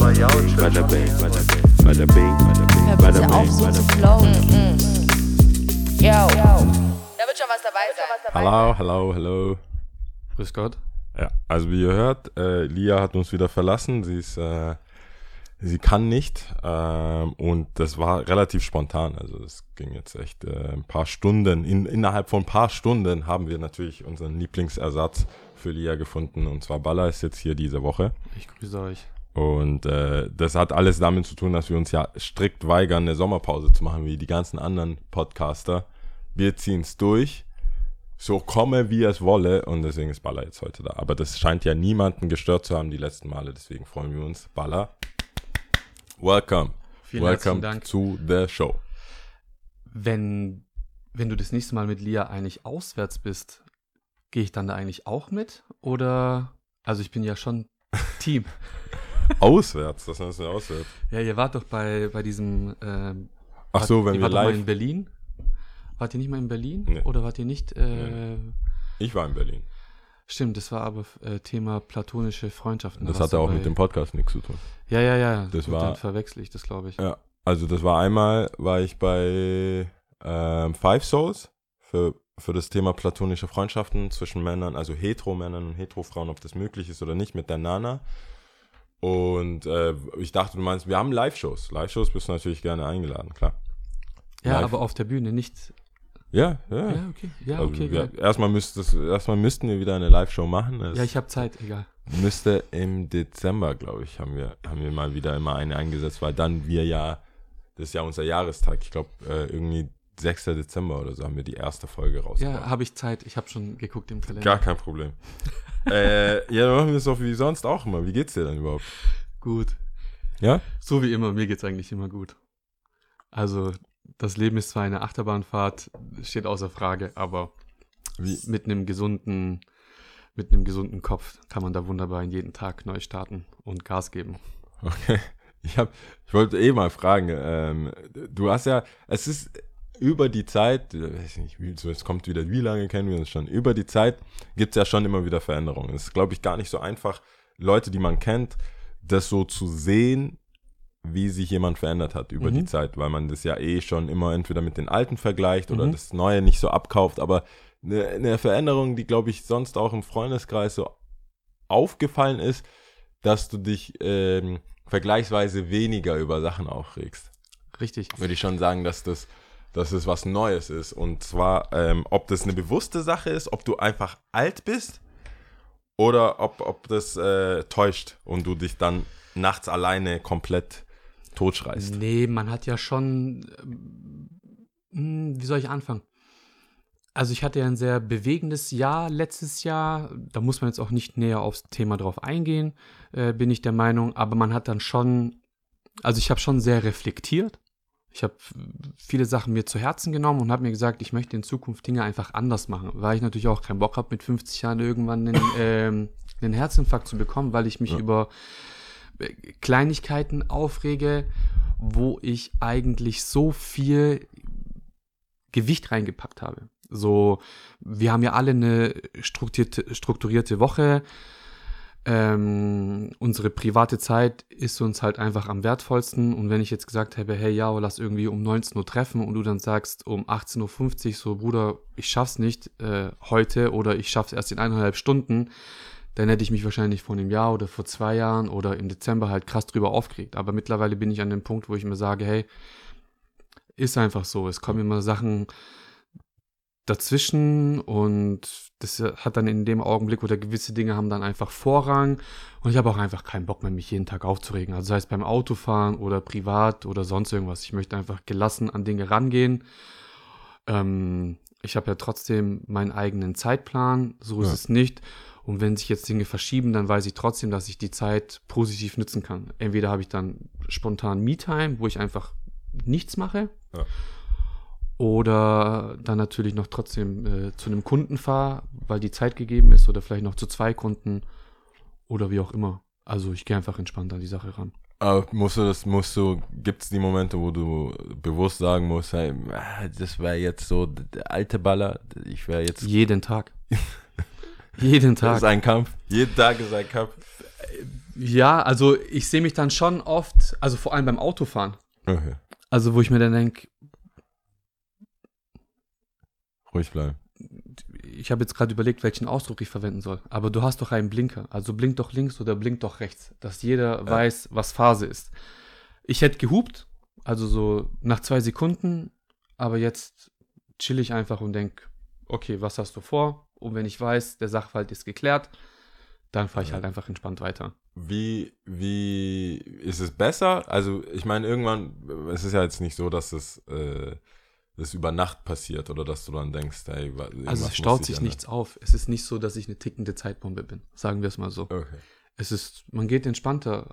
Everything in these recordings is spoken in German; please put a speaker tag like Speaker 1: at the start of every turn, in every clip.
Speaker 1: Bada bing, bada bing, bada bing,
Speaker 2: auf, so zu flowen.
Speaker 3: Yo. Da wird schon was dabei sein.
Speaker 4: Hallo, hallo, hallo.
Speaker 5: Grüß Gott.
Speaker 4: Ja, also wie ihr hört, äh, Lia hat uns wieder verlassen. Sie ist, äh, sie kann nicht ähm, und das war relativ spontan. Also es ging jetzt echt äh, ein paar Stunden. In, innerhalb von ein paar Stunden haben wir natürlich unseren Lieblingsersatz für Lia gefunden und zwar Baller ist jetzt hier diese Woche.
Speaker 5: Ich grüße euch.
Speaker 4: Und äh, das hat alles damit zu tun, dass wir uns ja strikt weigern, eine Sommerpause zu machen, wie die ganzen anderen Podcaster. Wir ziehen es durch, so komme wie es wolle, und deswegen ist Baller jetzt heute da. Aber das scheint ja niemanden gestört zu haben die letzten Male, deswegen freuen wir uns. Baller, welcome.
Speaker 5: Vielen
Speaker 4: welcome
Speaker 5: herzlichen Dank.
Speaker 4: to the show.
Speaker 5: Wenn, wenn du das nächste Mal mit Lia eigentlich auswärts bist, gehe ich dann da eigentlich auch mit? Oder, also ich bin ja schon Team.
Speaker 4: Auswärts, das heißt auswärts.
Speaker 5: ja, ihr wart doch bei, bei diesem, ähm,
Speaker 4: Ach so,
Speaker 5: wart-
Speaker 4: wenn
Speaker 5: ihr
Speaker 4: wir
Speaker 5: wart doch mal
Speaker 4: live.
Speaker 5: in Berlin? Wart ihr nicht mal in Berlin?
Speaker 4: Nee.
Speaker 5: Oder wart ihr nicht, äh,
Speaker 4: Ich war in Berlin.
Speaker 5: stimmt, das war aber äh, Thema platonische Freundschaften. Da
Speaker 4: Das hatte auch
Speaker 5: bei-
Speaker 4: mit dem Podcast nichts zu tun.
Speaker 5: Ja, ja, ja.
Speaker 4: Das
Speaker 5: Gut,
Speaker 4: war-
Speaker 5: Dann verwechsel ich das, glaube ich.
Speaker 4: Ja, also das war einmal, war ich bei ähm, Five Souls für, für das Thema platonische Freundschaften zwischen Männern, also Hetero-Männern und Hetero-Frauen, ob das möglich ist oder nicht, mit der Nana. Und äh, ich dachte, du meinst, wir haben Live-Shows. Live-Shows bist du natürlich gerne eingeladen, klar.
Speaker 5: Ja,
Speaker 4: Live.
Speaker 5: aber auf der Bühne nicht.
Speaker 4: Ja, ja.
Speaker 5: Ja, okay. Ja,
Speaker 4: Also
Speaker 5: okay. geil.
Speaker 4: erstmal, müsstest, erstmal müssten wir wieder eine Live-Show machen. Es
Speaker 5: Ja, ich habe Zeit, egal.
Speaker 4: müsste im Dezember, glaube ich, haben wir, haben wir mal wieder immer eine eingesetzt, weil dann wir ja, das ist ja unser Jahrestag, ich glaube, äh, irgendwie 6. Dezember oder so haben wir die erste Folge rausgebracht.
Speaker 5: Ja, habe ich Zeit. Ich habe schon geguckt im Kalender.
Speaker 4: Gar kein Problem. äh, ja, dann machen wir es doch wie sonst auch immer. Wie geht's dir denn überhaupt?
Speaker 5: Gut.
Speaker 4: Ja?
Speaker 5: So wie immer, mir geht's eigentlich immer gut. Also, das Leben ist zwar eine Achterbahnfahrt, steht außer Frage, aber
Speaker 4: Wie?
Speaker 5: mit einem gesunden, mit einem gesunden Kopf kann man da wunderbar in jeden Tag neu starten und Gas geben.
Speaker 4: Okay. Ich, hab, ich wollte eh mal fragen, ähm, du hast ja, es ist über die Zeit, äh, weiß ich nicht, es kommt wieder, wie lange kennen wir uns schon? Über die Zeit gibt es ja schon immer wieder Veränderungen. Es ist, glaube ich, gar nicht so einfach, Leute, die man kennt, das so zu sehen, wie sich jemand verändert hat über
Speaker 5: Mhm.
Speaker 4: die Zeit, weil man das ja eh schon immer entweder mit den Alten vergleicht oder
Speaker 5: Mhm.
Speaker 4: das Neue nicht so abkauft, aber eine, eine Veränderung, die, glaube ich, sonst auch im Freundeskreis so aufgefallen ist, dass du dich ähm, vergleichsweise weniger über Sachen aufregst.
Speaker 5: Richtig.
Speaker 4: Würde ich schon sagen, dass das, dass es was Neues ist. Und zwar, ähm, ob das eine bewusste Sache ist, ob du einfach alt bist oder ob, ob das äh, täuscht und du dich dann nachts alleine komplett totschreist.
Speaker 5: Nee, man hat ja schon. ähm, hm, Wie soll ich anfangen? Also ich hatte ja ein sehr bewegendes Jahr letztes Jahr. Da muss man jetzt auch nicht näher aufs Thema drauf eingehen, äh, bin ich der Meinung. Aber man hat dann schon, also ich habe schon sehr reflektiert. Ich habe viele Sachen mir zu Herzen genommen und habe mir gesagt, ich möchte in Zukunft Dinge einfach anders machen, weil ich natürlich auch keinen Bock habe, mit 50 Jahren irgendwann einen, ähm, einen Herzinfarkt zu bekommen, weil ich mich
Speaker 4: Ja.
Speaker 5: über äh, Kleinigkeiten aufrege, wo ich eigentlich so viel Gewicht reingepackt habe. So, wir haben ja alle eine strukturierte, strukturierte Woche. Ähm, unsere private Zeit ist uns halt einfach am wertvollsten. Und wenn ich jetzt gesagt habe, hey, ja, lass irgendwie um 19 Uhr treffen und du dann sagst um 18.50 Uhr so, Bruder, ich schaff's nicht äh, heute oder ich schaff's erst in eineinhalb Stunden, dann hätte ich mich wahrscheinlich vor einem Jahr oder vor zwei Jahren oder im Dezember halt krass drüber aufgeregt. Aber mittlerweile bin ich an dem Punkt, wo ich mir sage, hey, ist einfach so. Es kommen immer Sachen dazwischen und das hat dann in dem Augenblick oder gewisse Dinge haben dann einfach Vorrang und ich habe auch einfach keinen Bock mehr, mich jeden Tag aufzuregen. Also sei es beim Autofahren oder privat oder sonst irgendwas. Ich möchte einfach gelassen an Dinge rangehen. Ähm, ich habe ja trotzdem meinen eigenen Zeitplan, so ist
Speaker 4: Ja.
Speaker 5: es nicht. Und wenn sich jetzt Dinge verschieben, dann weiß ich trotzdem, dass ich die Zeit positiv nutzen kann. Entweder habe ich dann spontan Me-Time, wo ich einfach nichts mache.
Speaker 4: Ja.
Speaker 5: Oder dann natürlich noch trotzdem äh, zu einem Kunden fahre, weil die Zeit gegeben ist. Oder vielleicht noch zu zwei Kunden. Oder wie auch immer. Also ich gehe einfach entspannt an die Sache ran.
Speaker 4: Aber musst du das, musst du, gibt es die Momente, wo du bewusst sagen musst, hey, ah, das wäre jetzt so der alte Baller, ich wäre jetzt
Speaker 5: Jeden Tag. Jeden
Speaker 4: Das
Speaker 5: Tag.
Speaker 4: ist ein Kampf. Jeden Tag ist ein Kampf.
Speaker 5: Ja, also ich sehe mich dann schon oft, also vor allem beim Autofahren.
Speaker 4: Okay.
Speaker 5: Also wo ich mir dann denke,
Speaker 4: Ruhig bleiben.
Speaker 5: ich habe jetzt gerade überlegt, welchen Ausdruck ich verwenden soll. Aber du hast doch einen Blinker. Also blink doch links oder blink doch rechts, dass jeder weiß, was Phase ist. Ich hätte gehupt, also so nach zwei Sekunden, aber jetzt chill ich einfach und denke, okay, was hast du vor? Und wenn ich weiß, der Sachverhalt ist geklärt, dann fahre ich halt einfach entspannt weiter.
Speaker 4: Wie, wie ist es besser? Also, ich meine, irgendwann, es ist ja jetzt nicht so, dass es äh, das über Nacht passiert oder dass du dann denkst, hey,
Speaker 5: Also es staut sich nichts auf. Es ist nicht so, dass ich eine tickende Zeitbombe bin. Sagen wir es mal so.
Speaker 4: Okay.
Speaker 5: Es ist, man geht entspannter,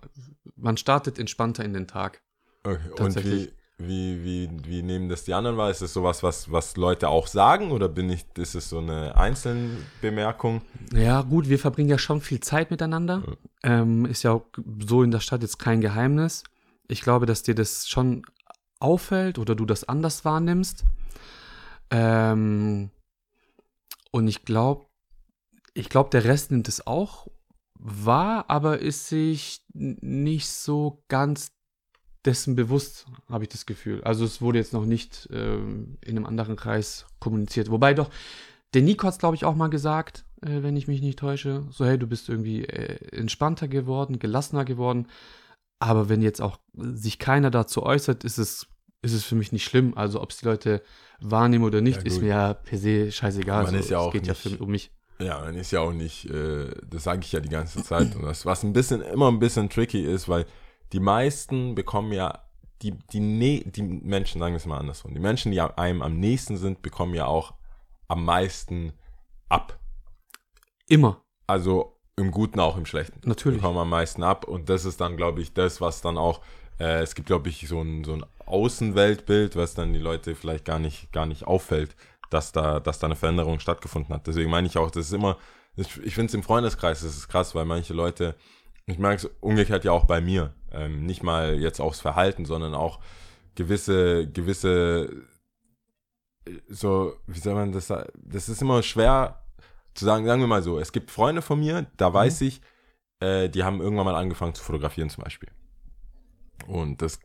Speaker 5: man startet entspannter in den Tag.
Speaker 4: okay. Und wie, wie, wie, wie nehmen das die anderen wahr? Ist es sowas, was, was Leute auch sagen oder bin ich, ist es so eine Einzelbemerkung?
Speaker 5: Ja, gut, wir verbringen ja schon viel Zeit miteinander. Ähm, ist ja auch so in der Stadt jetzt kein Geheimnis. Ich glaube, dass dir das schon auffällt oder du das anders wahrnimmst. Ähm, und ich glaube, ich glaube, der Rest nimmt es auch wahr, aber ist sich nicht so ganz dessen bewusst, habe ich das Gefühl. Also es wurde jetzt noch nicht ähm, in einem anderen Kreis kommuniziert. Wobei doch, der Nico hat es, glaube ich, auch mal gesagt, äh, wenn ich mich nicht täusche. So, hey, du bist irgendwie äh, entspannter geworden, gelassener geworden. Aber wenn jetzt auch sich keiner dazu äußert, ist es, ist es für mich nicht schlimm. Also ob es die Leute wahrnehmen oder nicht,
Speaker 4: Ja,
Speaker 5: ist mir ja per se scheißegal.
Speaker 4: Man
Speaker 5: So,
Speaker 4: ist ja
Speaker 5: es
Speaker 4: auch
Speaker 5: geht ja
Speaker 4: nicht-
Speaker 5: für, um mich.
Speaker 4: Ja, man ist ja auch nicht, äh, das sage ich ja die ganze Zeit. Und das, was ein bisschen, immer ein bisschen tricky ist, weil die meisten bekommen ja, die, die, ne, die Menschen, sagen wir es mal andersrum, die Menschen, die einem am nächsten sind, bekommen ja auch am meisten ab.
Speaker 5: Immer.
Speaker 4: Also im Guten, auch im Schlechten.
Speaker 5: Natürlich.
Speaker 4: Bekommen am meisten ab. Und das ist dann, glaube ich, das, was dann auch, äh, es gibt, glaube ich, so ein, so ein Außenweltbild, was dann die Leute vielleicht gar nicht, gar nicht auffällt, dass da, dass da eine Veränderung stattgefunden hat. Deswegen meine ich auch, das ist immer, ich, ich finde es im Freundeskreis, das ist krass, weil manche Leute, ich merke es umgekehrt ja auch bei mir, ähm, nicht mal jetzt aufs Verhalten, sondern auch gewisse, gewisse, äh, so, wie soll man das sagen, das ist immer schwer zu sagen, sagen wir mal so, es gibt Freunde von mir, da weiß ich, äh, die haben irgendwann mal angefangen zu fotografieren zum Beispiel. Und das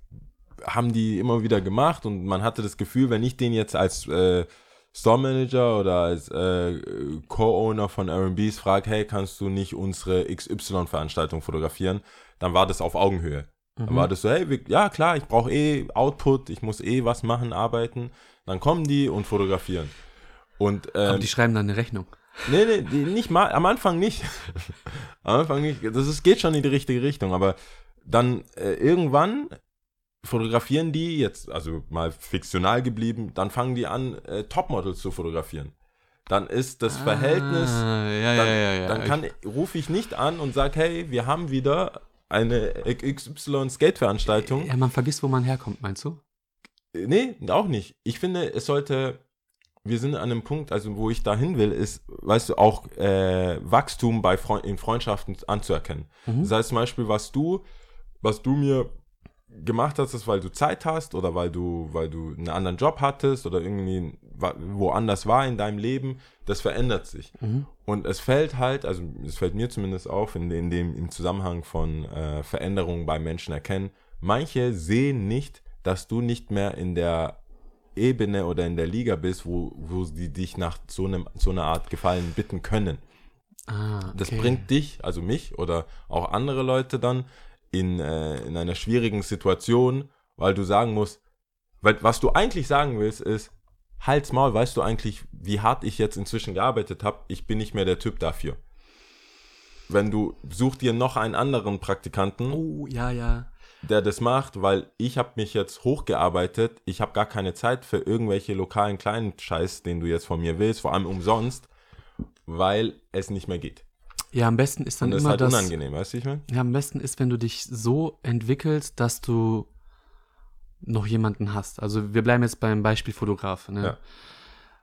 Speaker 4: haben die immer wieder gemacht und man hatte das Gefühl, wenn ich den jetzt als äh, Store Manager oder als äh, Co-Owner von R&Bs frage, hey, kannst du nicht unsere XY-Veranstaltung fotografieren, dann war das auf Augenhöhe. Dann war das so, hey, wir, ja klar, ich brauche eh Output, ich muss eh was machen, arbeiten. Dann kommen die und fotografieren. Und
Speaker 5: Aber
Speaker 4: ähm,
Speaker 5: die schreiben dann eine Rechnung.
Speaker 4: Nee, nee, nicht mal, am Anfang nicht. am Anfang nicht. Das ist, geht schon in die richtige Richtung, aber dann äh, irgendwann fotografieren die jetzt, also mal fiktional geblieben, dann fangen die an, äh, Topmodels zu fotografieren. Dann ist das Verhältnis,
Speaker 5: Ah, ja,
Speaker 4: dann,
Speaker 5: ja, ja, ja.
Speaker 4: dann kann, rufe ich nicht an und sage, hey, wir haben wieder eine XY-Skate-Veranstaltung.
Speaker 5: ja, man vergisst, wo man herkommt, meinst du?
Speaker 4: Nee, auch nicht. Ich finde, es sollte, wir sind an einem Punkt, also wo ich dahin will, ist, weißt du, auch äh, Wachstum bei Freund, in Freundschaften anzuerkennen.
Speaker 5: Mhm.
Speaker 4: Das heißt zum Beispiel, was du, was du mir gemacht hast, ist, weil du Zeit hast oder weil du, weil du einen anderen Job hattest oder irgendwie woanders war in deinem Leben, das verändert sich.
Speaker 5: Mhm.
Speaker 4: Und es fällt halt, also es fällt mir zumindest auf, in, in dem, im Zusammenhang von äh, Veränderungen bei Menschen erkennen, manche sehen nicht, dass du nicht mehr in der Ebene oder in der Liga bist, wo, wo sie dich nach so, einem, so einer Art Gefallen bitten können.
Speaker 5: Ah,
Speaker 4: Das
Speaker 5: okay.
Speaker 4: bringt dich, also mich oder auch andere Leute dann in, äh, in einer schwierigen Situation, weil du sagen musst, weil, was du eigentlich sagen willst, ist, halt's Maul, weißt du eigentlich, wie hart ich jetzt inzwischen gearbeitet habe? Ich bin nicht mehr der Typ dafür. Wenn du, such dir noch einen anderen Praktikanten,
Speaker 5: Oh, ja, ja.
Speaker 4: Der das macht, weil ich habe mich jetzt hochgearbeitet, ich habe gar keine Zeit für irgendwelche lokalen kleinen Scheiß, den du jetzt von mir willst, vor allem umsonst, weil es nicht mehr geht.
Speaker 5: Ja, am besten ist dann
Speaker 4: Und das ist
Speaker 5: immer
Speaker 4: halt
Speaker 5: das.
Speaker 4: unangenehm, weißt du, ich meine?
Speaker 5: Ja, am besten ist, wenn du dich so entwickelst, dass du noch jemanden hast. Also wir bleiben jetzt beim Beispiel Fotograf. Ne?
Speaker 4: Ja.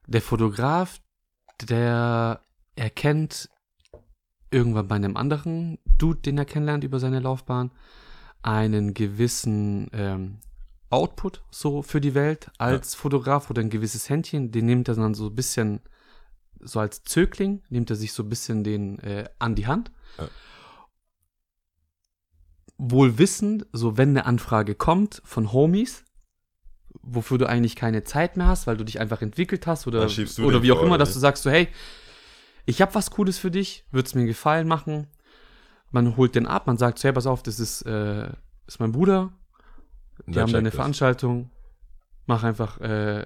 Speaker 5: Der Fotograf, der erkennt irgendwann bei einem anderen Dude, den er kennenlernt über seine Laufbahn, einen gewissen ähm, Output so für die Welt als Fotograf oder ein gewisses Händchen, den nimmt er dann so ein bisschen so als Zögling, nimmt er sich so ein bisschen den äh, an die Hand.
Speaker 4: Ja.
Speaker 5: wohl wissend, so wenn eine Anfrage kommt von Homies, wofür du eigentlich keine Zeit mehr hast, weil du dich einfach entwickelt hast oder, oder wie auch
Speaker 4: vor,
Speaker 5: immer, dass
Speaker 4: wie?
Speaker 5: du sagst so, hey, ich habe was Cooles für dich, würd's mir einen Gefallen machen. Man holt den ab, man sagt hey, pass auf, das ist, äh, ist mein Bruder, die
Speaker 4: Der
Speaker 5: haben da eine
Speaker 4: checkt das.
Speaker 5: Veranstaltung, mach einfach äh,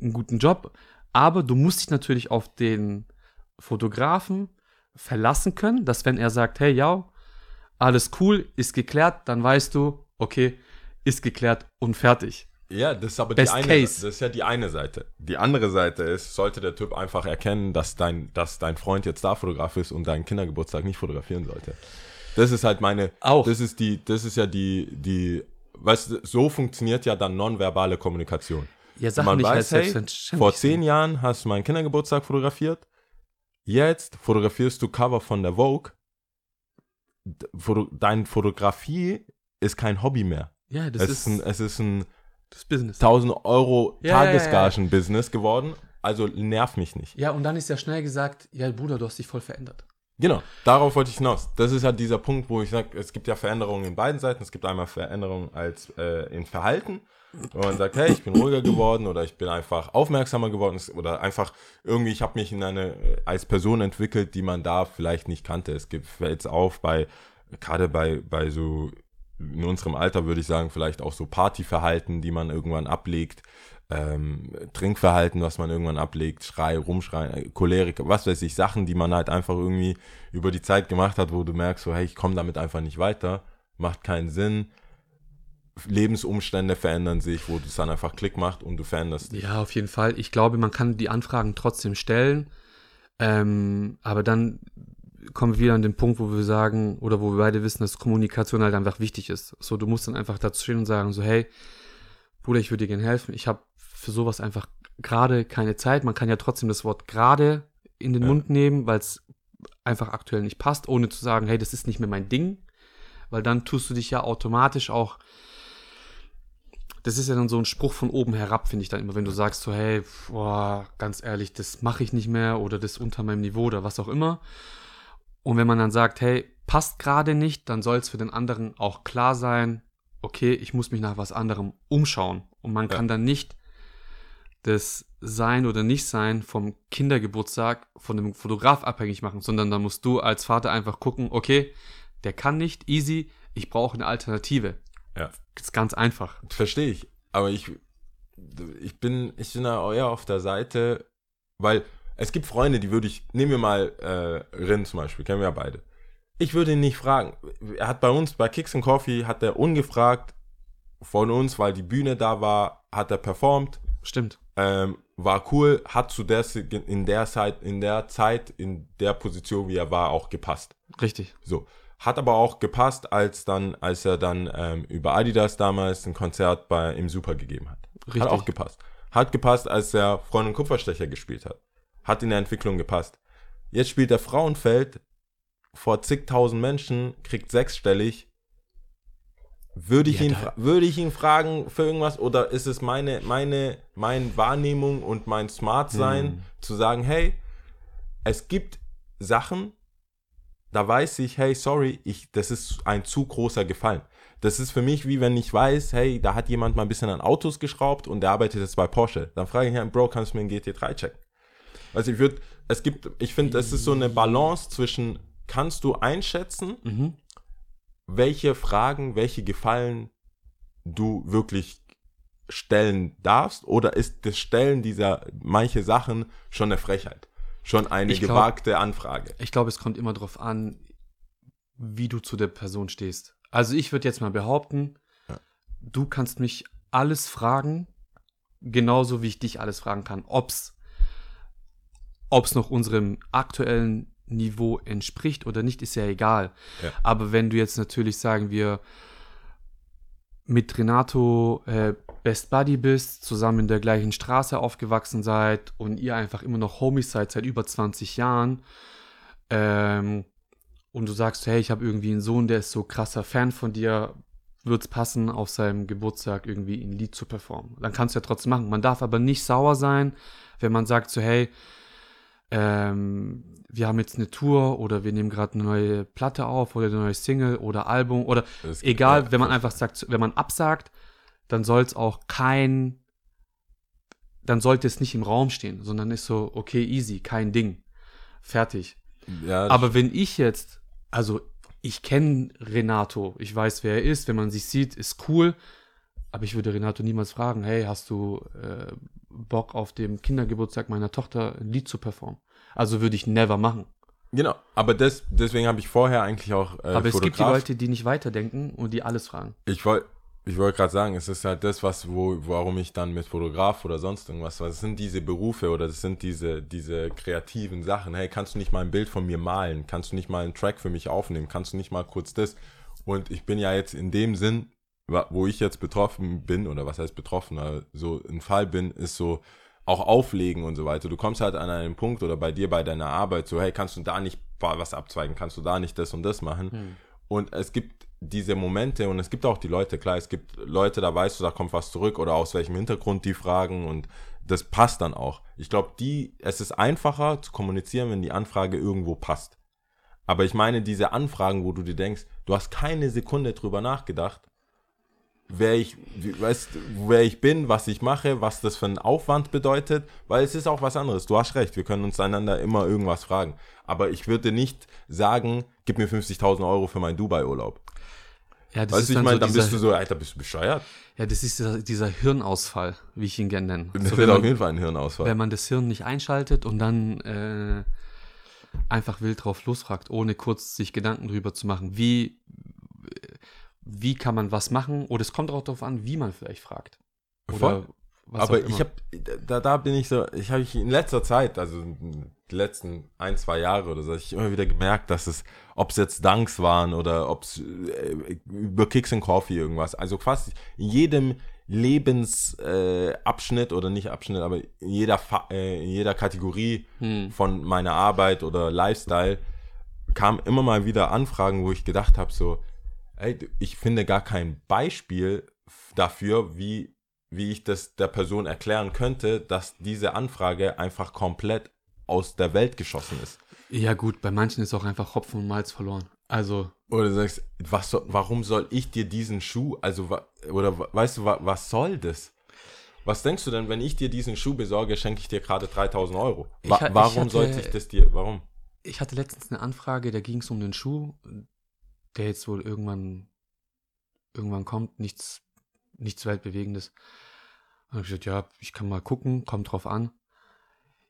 Speaker 5: einen guten Job. Aber du musst dich natürlich auf den Fotografen verlassen können, dass wenn er sagt, hey, ja, alles cool, ist geklärt, dann weißt du, okay, ist geklärt und fertig.
Speaker 4: Ja, das ist aber
Speaker 5: Best
Speaker 4: die eine,
Speaker 5: case.
Speaker 4: das ist ja die eine Seite. Die andere Seite ist, sollte der Typ einfach erkennen, dass dein, dass dein Freund jetzt Starfotograf ist und deinen Kindergeburtstag nicht fotografieren sollte. Das ist halt meine,
Speaker 5: Auch.
Speaker 4: das ist die, das ist ja die, die, weißt du, so funktioniert ja dann nonverbale Kommunikation.
Speaker 5: Ja, sag
Speaker 4: Man
Speaker 5: nicht
Speaker 4: weiß,
Speaker 5: als
Speaker 4: hey. Vor zehn Jahren hast du meinen Kindergeburtstag fotografiert. Jetzt fotografierst du Cover von der Vogue. Deine Fotografie ist kein Hobby mehr.
Speaker 5: Ja, das
Speaker 4: Es
Speaker 5: ist
Speaker 4: ist ein, es ist ein
Speaker 5: das Business.
Speaker 4: 1000 Euro
Speaker 5: Ja.
Speaker 4: Tagesgagen-Business geworden. Also nerv mich nicht.
Speaker 5: Ja, und dann ist ja schnell gesagt, ja, Bruder, du hast dich voll verändert.
Speaker 4: Genau, darauf wollte ich hinaus. Das ist halt dieser Punkt, wo ich sage, es gibt ja Veränderungen in beiden Seiten. Es gibt einmal Veränderungen als äh, in Verhalten, wo man sagt, hey, ich bin ruhiger geworden oder ich bin einfach aufmerksamer geworden oder einfach irgendwie, ich habe mich in eine äh, als Person entwickelt, die man da vielleicht nicht kannte. Es gibt fällt auf bei gerade bei bei so in unserem Alter würde ich sagen, vielleicht auch so Partyverhalten, die man irgendwann ablegt, ähm, Trinkverhalten, was man irgendwann ablegt, Schrei, Rumschreien, äh, Cholerik, was weiß ich, Sachen, die man halt einfach irgendwie über die Zeit gemacht hat, wo du merkst, so, hey, ich komme damit einfach nicht weiter, macht keinen Sinn. Lebensumstände verändern sich, wo es dann einfach Klick macht und du veränderst dich.
Speaker 5: Ja, auf jeden Fall. Ich glaube, man kann die Anfragen trotzdem stellen. Ähm, aber dann kommen wir wieder an den Punkt, wo wir sagen, oder wo wir beide wissen, dass Kommunikation halt einfach wichtig ist. So, du musst dann einfach dazu stehen und sagen, so, hey, Bruder, ich würde dir gerne helfen. Ich habe für sowas einfach gerade keine Zeit. Man kann ja trotzdem das Wort gerade in den
Speaker 4: Ja.
Speaker 5: Mund nehmen, weil es einfach aktuell nicht passt, ohne zu sagen, hey, das ist nicht mehr mein Ding. Weil dann tust du dich ja automatisch auch das ist ja dann so ein Spruch von oben herab, finde ich dann immer, wenn du sagst so, hey, boah, ganz ehrlich, das mache ich nicht mehr oder das ist unter meinem Niveau oder was auch immer. Und wenn man dann sagt, hey, passt gerade nicht, dann soll es für den anderen auch klar sein, okay, ich muss mich nach was anderem umschauen. Und man
Speaker 4: Ja.
Speaker 5: kann dann nicht das Sein oder Nicht-Sein vom Kindergeburtstag von dem Fotograf abhängig machen, sondern dann musst du als Vater einfach gucken, okay, der kann nicht, easy, ich brauche eine Alternative.
Speaker 4: Ja.
Speaker 5: Das ist ganz einfach.
Speaker 4: Verstehe ich. Aber ich, ich bin, ich bin da eher auf der Seite, weil es gibt Freunde, die würde ich, nehmen wir mal äh, Rin zum Beispiel, kennen wir ja beide. Ich würde ihn nicht fragen. Er hat bei uns, bei Kicks and Coffee, hat er ungefragt von uns, weil die Bühne da war, hat er performt,
Speaker 5: Stimmt.
Speaker 4: ähm, war cool, hat zu der, in der Zeit, in der Zeit, in der Position, wie er war, auch gepasst.
Speaker 5: Richtig.
Speaker 4: So. Hat aber auch gepasst, als dann, als er dann ähm, über Adidas damals ein Konzert bei, im Super gegeben hat.
Speaker 5: Richtig.
Speaker 4: Hat auch gepasst. Hat gepasst, als er Freund und Kupferstecher gespielt hat. Hat in der Entwicklung gepasst. Jetzt spielt er Frauenfeld vor zigtausend Menschen, kriegt sechsstellig. Würde ich,
Speaker 5: Ja,
Speaker 4: ihn, würde ich ihn fragen für irgendwas oder ist es meine, meine, meine Wahrnehmung und mein Smart-Sein
Speaker 5: Hm.
Speaker 4: zu sagen, hey, es gibt Sachen, da weiß ich, hey, sorry, ich, das ist ein zu großer Gefallen. Das ist für mich wie wenn ich weiß, hey, da hat jemand mal ein bisschen an Autos geschraubt und der arbeitet jetzt bei Porsche. Dann frage ich ihn, Bro, kannst du mir einen GT3 checken? Also ich würde, es gibt, ich finde, es ist so eine Balance zwischen, kannst du einschätzen,
Speaker 5: Mhm.
Speaker 4: welche Fragen, welche Gefallen du wirklich stellen darfst oder ist das Stellen dieser manche Sachen schon eine Frechheit? Schon eine
Speaker 5: Ich glaub-
Speaker 4: gewagte Anfrage?
Speaker 5: Ich glaube, es kommt immer darauf an, wie du zu der Person stehst. Also ich würde jetzt mal behaupten,
Speaker 4: Ja.
Speaker 5: du kannst mich alles fragen, genauso wie ich dich alles fragen kann. Ob's, ob's noch unserem aktuellen Niveau entspricht oder nicht, ist ja egal.
Speaker 4: Ja.
Speaker 5: Aber wenn du jetzt natürlich sagen wir mit Renato äh, Best Buddy bist, zusammen in der gleichen Straße aufgewachsen seid und ihr einfach immer noch Homies seid seit über 20 Jahren ähm, und du sagst, hey, ich habe irgendwie einen Sohn, der ist so krasser Fan von dir, wird's passen, auf seinem Geburtstag irgendwie ein Lied zu performen. Dann kannst du ja trotzdem machen. Man darf aber nicht sauer sein, wenn man sagt so, hey, ähm, wir haben jetzt eine Tour oder wir nehmen gerade eine neue Platte auf oder eine neue Single oder Album oder
Speaker 4: Das-
Speaker 5: egal, wenn man einfach sagt, wenn man absagt, dann soll es auch kein, dann sollte es nicht im Raum stehen, sondern ist so, okay, easy, kein Ding, fertig.
Speaker 4: Ja,
Speaker 5: Aber wenn ich jetzt, also ich kenne Renato, ich weiß, wer er ist, wenn man sich sieht, ist cool, aber ich würde Renato niemals fragen, hey, hast du äh, Bock auf dem Kindergeburtstag meiner Tochter ein Lied zu performen? Also würde ich never machen.
Speaker 4: genau. Aber das, deswegen habe ich vorher eigentlich auch äh,
Speaker 5: aber es gibt die
Speaker 4: Fotograf-
Speaker 5: Leute, die nicht weiterdenken und die alles fragen.
Speaker 4: Ich wollte ich wollte gerade sagen, es ist halt das, was, wo, warum ich dann mit Fotograf oder sonst irgendwas, was sind diese Berufe oder das sind diese, diese kreativen Sachen. Hey, kannst du nicht mal ein Bild von mir malen? Kannst du nicht mal einen Track für mich aufnehmen? Kannst du nicht mal kurz das? Und ich bin ja jetzt in dem Sinn, wo ich jetzt betroffen bin, oder was heißt betroffen, so ein Fall bin, ist so auch auflegen und so weiter. Du kommst halt an einen Punkt oder bei dir bei deiner Arbeit so, hey, kannst du da nicht was abzweigen? Kannst du da nicht das und das machen? Und es gibt diese Momente und es gibt auch die Leute, klar, es gibt Leute, da weißt du, da kommt was zurück oder aus welchem Hintergrund die fragen und das passt dann auch. Ich glaube, die, es ist einfacher zu kommunizieren, wenn die Anfrage irgendwo passt. Aber ich meine, diese Anfragen, wo du dir denkst, du hast keine Sekunde drüber nachgedacht, wer ich, weißt, wer ich bin, was ich mache, was das für einen Aufwand bedeutet, weil es ist auch was anderes. Du hast recht, wir können uns einander immer irgendwas fragen. Aber ich würde nicht sagen, gib mir 50.000 Euro für meinen Dubai-Urlaub.
Speaker 5: Ja, das
Speaker 4: Weißt
Speaker 5: ist
Speaker 4: du, ich meine,
Speaker 5: so
Speaker 4: dann
Speaker 5: dieser,
Speaker 4: bist du so, Alter, bist du bescheuert?
Speaker 5: ja, das ist dieser, dieser Hirnausfall, wie ich ihn gerne nenne.
Speaker 4: Das
Speaker 5: So,
Speaker 4: wird
Speaker 5: wenn,
Speaker 4: auf
Speaker 5: man,
Speaker 4: jeden Fall ein Hirnausfall.
Speaker 5: wenn man das Hirn nicht einschaltet und dann äh, einfach wild drauf losfragt, ohne kurz sich Gedanken drüber zu machen, wie, wie kann man was machen? Oder es kommt auch darauf an, wie man vielleicht fragt. Oder
Speaker 4: Aber ich habe, da, da bin ich so, ich habe in letzter Zeit, also die letzten ein, zwei Jahre oder so, hab ich immer wieder gemerkt, dass es, ob es jetzt Dunks waren oder ob es äh, über Kicks and Coffee irgendwas, also fast in jedem Lebensabschnitt äh, oder nicht Abschnitt, aber in jeder, Fa äh, in jeder Kategorie
Speaker 5: Hm.
Speaker 4: von meiner Arbeit oder Lifestyle kamen immer mal wieder Anfragen, wo ich gedacht habe, so, ey, ich finde gar kein Beispiel dafür, wie, wie ich das der Person erklären könnte, dass diese Anfrage einfach komplett aus der Welt geschossen ist.
Speaker 5: Ja, gut, bei manchen ist auch einfach Hopfen und Malz verloren. Also,
Speaker 4: Oder du sagst, was soll, warum soll ich dir diesen Schuh, also, oder weißt du, wa, was soll das? Was denkst du denn, wenn ich dir diesen Schuh besorge, schenke ich dir gerade 3000 Euro? Wa
Speaker 5: Ich ha- ich
Speaker 4: warum
Speaker 5: hatte-
Speaker 4: sollte ich das dir, warum?
Speaker 5: ich hatte letztens eine Anfrage, da ging es um den Schuh, der jetzt wohl irgendwann, irgendwann kommt, nichts, nichts Weltbewegendes. Und ich gesagt, ja, ich kann mal gucken, kommt drauf an.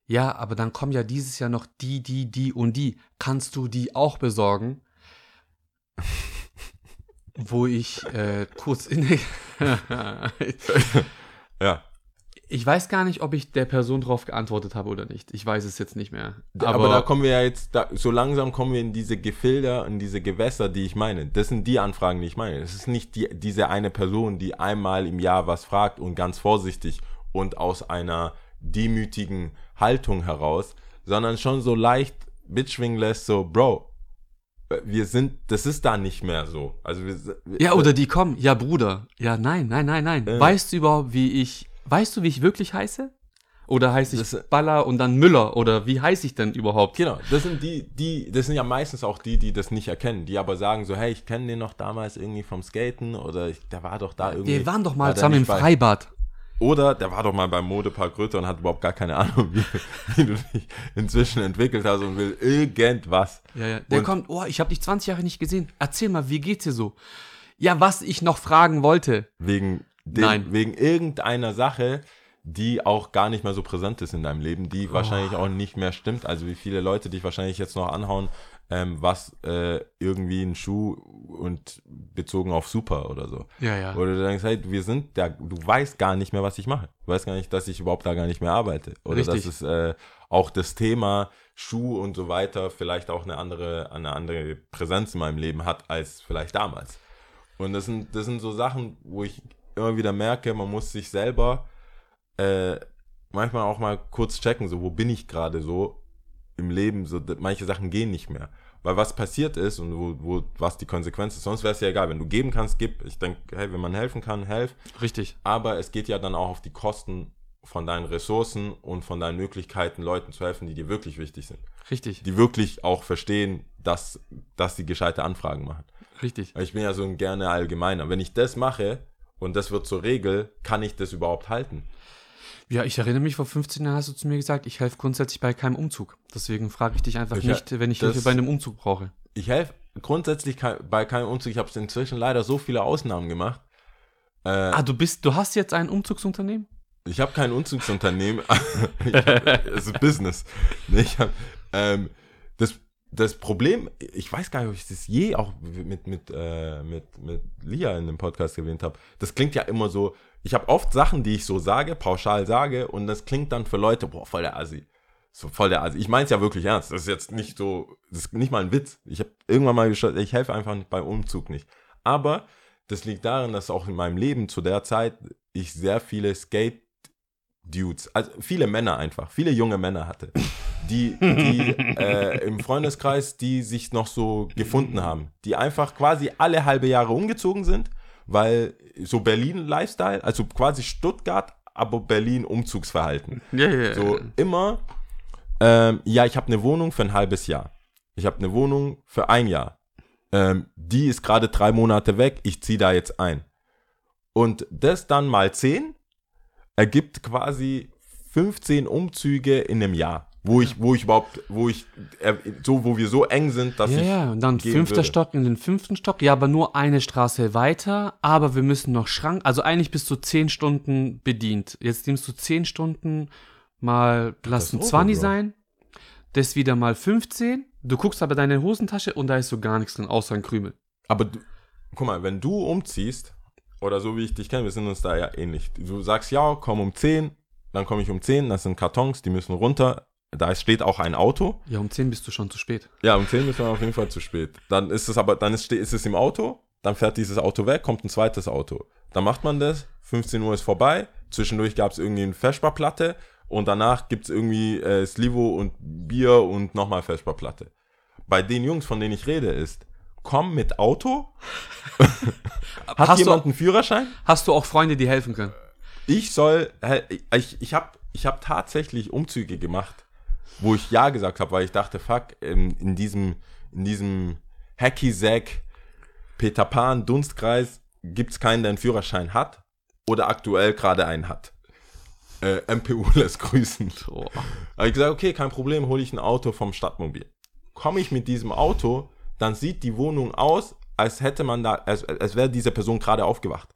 Speaker 5: Ja, aber dann kommen ja dieses Jahr noch die, die, die und die. Kannst du die auch besorgen? Wo ich äh, kurz inne.
Speaker 4: Ja,
Speaker 5: ich weiß gar nicht, ob ich der Person drauf geantwortet habe oder nicht. Ich weiß es jetzt nicht mehr.
Speaker 4: Aber, da kommen wir ja jetzt, da, so langsam kommen wir in diese Gefilder, in diese Gewässer, die ich meine. Das sind die Anfragen, die ich meine. Es ist nicht die, diese eine Person, die einmal im Jahr was fragt und ganz vorsichtig und aus einer demütigen Haltung heraus, sondern schon so leicht mitschwingen lässt, so, Bro, wir sind, das ist da nicht mehr so. Also wir, wir
Speaker 5: Ja, oder die kommen. Ja, Bruder. Ja, nein, nein, nein, nein.
Speaker 4: Äh.
Speaker 5: Weißt du überhaupt, wie ich. Weißt du, wie ich wirklich heiße? Oder heiße ich
Speaker 4: Das-
Speaker 5: Baller und dann Müller? Oder wie heiße ich denn überhaupt?
Speaker 4: Genau, das sind die, die, das sind ja meistens auch die, die das nicht erkennen, die aber sagen so, hey, ich kenne den noch damals irgendwie vom Skaten oder ich, der war doch da irgendwie.
Speaker 5: Wir waren doch mal zusammen im Freibad.
Speaker 4: Oder der war doch mal beim Modepark Rütter und hat überhaupt gar keine Ahnung, wie, wie du dich inzwischen entwickelt hast und will irgendwas.
Speaker 5: Ja, ja. Der
Speaker 4: Und-
Speaker 5: kommt, oh, ich habe dich 20 Jahre nicht gesehen. Erzähl mal, wie geht's dir so? Ja, was ich noch fragen wollte.
Speaker 4: Wegen, dem,
Speaker 5: Nein.
Speaker 4: wegen irgendeiner Sache, die auch gar nicht mehr so präsent ist in deinem Leben, die wahrscheinlich auch nicht mehr stimmt. Also wie viele Leute dich wahrscheinlich jetzt noch anhauen, ähm, was äh, irgendwie ein Schuh und bezogen auf Super oder so.
Speaker 5: Ja, ja.
Speaker 4: Oder du denkst, hey, wir sind da, du weißt gar nicht mehr, was ich mache. Du weißt gar nicht, dass ich überhaupt da gar nicht mehr arbeite. Oder
Speaker 5: Richtig.
Speaker 4: dass es äh, auch das Thema Schuh und so weiter vielleicht auch eine andere, eine andere Präsenz in meinem Leben hat als vielleicht damals. Und das sind, das sind so Sachen, wo ich immer wieder merke, man muss sich selber äh, manchmal auch mal kurz checken, so wo bin ich gerade so im Leben, so manche Sachen gehen nicht mehr. Weil was passiert ist und wo, wo was die Konsequenz ist, sonst wäre es ja egal, wenn du geben kannst, gib. Ich denke, hey, wenn man helfen kann, helf.
Speaker 5: Richtig.
Speaker 4: Aber es geht ja dann auch auf die Kosten von deinen Ressourcen und von deinen Möglichkeiten, Leuten zu helfen, die dir wirklich wichtig sind.
Speaker 5: Richtig,
Speaker 4: Die wirklich auch verstehen, dass, dass sie gescheite Anfragen machen.
Speaker 5: richtig.
Speaker 4: Ich bin ja so ein gerne Allgemeiner. Wenn ich das mache und das wird zur Regel, kann ich das überhaupt halten?
Speaker 5: Ja, ich erinnere mich, vor 15 Jahren hast du zu mir gesagt, ich helfe grundsätzlich bei keinem Umzug. Deswegen frage ich dich einfach
Speaker 4: Ich-
Speaker 5: nicht, wenn ich
Speaker 4: das-
Speaker 5: Hilfe bei einem Umzug brauche.
Speaker 4: Ich helfe grundsätzlich bei keinem Umzug. Ich habe inzwischen leider so viele Ausnahmen gemacht. Äh,
Speaker 5: Ah, du bist, du hast jetzt ein Umzugsunternehmen?
Speaker 4: Ich habe kein Umzugsunternehmen. es ist Business. Nee, ich hab, ähm, das, Problem, ich weiß gar nicht, ob ich das je auch mit, mit, äh, mit, mit Lia in dem Podcast erwähnt habe. Das klingt ja immer so, ich habe oft Sachen, die ich so sage, pauschal sage, und das klingt dann für Leute, boah, voll der Assi. So voll der Assi. Ich meine es ja wirklich ernst. Das ist jetzt nicht so, das ist nicht mal ein Witz. Ich habe irgendwann mal geschaut, ich helfe einfach nicht beim Umzug nicht. Aber das liegt daran, dass auch in meinem Leben zu der Zeit ich sehr viele Skate Dudes, also viele Männer einfach, viele junge Männer hatte, die, die äh, im Freundeskreis, die sich noch so gefunden haben, die einfach quasi alle halbe Jahre umgezogen sind, weil so Berlin-Lifestyle, also quasi Stuttgart, aber Berlin-Umzugsverhalten.
Speaker 5: Ja, ja,
Speaker 4: So immer, ähm, ja, ich habe eine Wohnung für ein halbes Jahr. Ich habe eine Wohnung für ein Jahr. Ähm, die ist gerade drei Monate weg, ich ziehe da jetzt ein. Und das dann mal 10 ergibt quasi 15 Umzüge in einem Jahr. Wo ich, wo ich überhaupt, wo ich, äh, so, wo wir so eng sind, dass
Speaker 5: Ja,
Speaker 4: ich.
Speaker 5: ja, und dann fünfter
Speaker 4: würde.
Speaker 5: Stock in den fünften Stock. Ja, aber nur eine Straße weiter. Aber wir müssen noch Schrank. Also eigentlich bist du zehn Stunden bedient. Jetzt nimmst du zehn Stunden mal, lass ein
Speaker 4: Katastrophe,
Speaker 5: 20
Speaker 4: Bro.
Speaker 5: sein. Das wieder mal 15. Du guckst aber deine Hosentasche und da ist so gar nichts drin, außer ein Krümel.
Speaker 4: Aber du, guck mal, wenn du umziehst, oder so wie ich dich kenne, wir sind uns da ja ähnlich. Du sagst, ja, komm um 10, dann komme ich um 10, das sind Kartons, die müssen runter. Da steht auch ein Auto.
Speaker 5: Ja, um 10 bist du schon zu spät.
Speaker 4: Ja, um 10 ist man auf jeden Fall zu spät. Dann ist es aber, dann ist, ist es im Auto, dann fährt dieses Auto weg, kommt ein zweites Auto. Dann macht man das, 15 Uhr ist vorbei, zwischendurch gab es irgendwie eine Feschbarplatte und danach gibt es irgendwie äh, Slivo und Bier und nochmal Feschbarplatte. Bei den Jungs, von denen ich rede, ist, komm mit Auto. Hat
Speaker 5: Hast du-
Speaker 4: jemand einen Führerschein?
Speaker 5: Hast du auch Freunde, die helfen können?
Speaker 4: Ich soll, ich, ich habe ich hab tatsächlich Umzüge gemacht, wo ich Ja gesagt habe, weil ich dachte, fuck, in, in diesem, in diesem Hacky-Sack, Peter Pan, Dunstkreis gibt es keinen, der einen Führerschein hat oder aktuell gerade einen hat. Äh, MPU lässt grüßen.
Speaker 5: Oh.
Speaker 4: Habe ich gesagt, okay, kein Problem, hole ich ein Auto vom Stadtmobil. Komme ich mit diesem Auto, dann sieht die Wohnung aus, als hätte man da, als, als wäre diese Person gerade aufgewacht.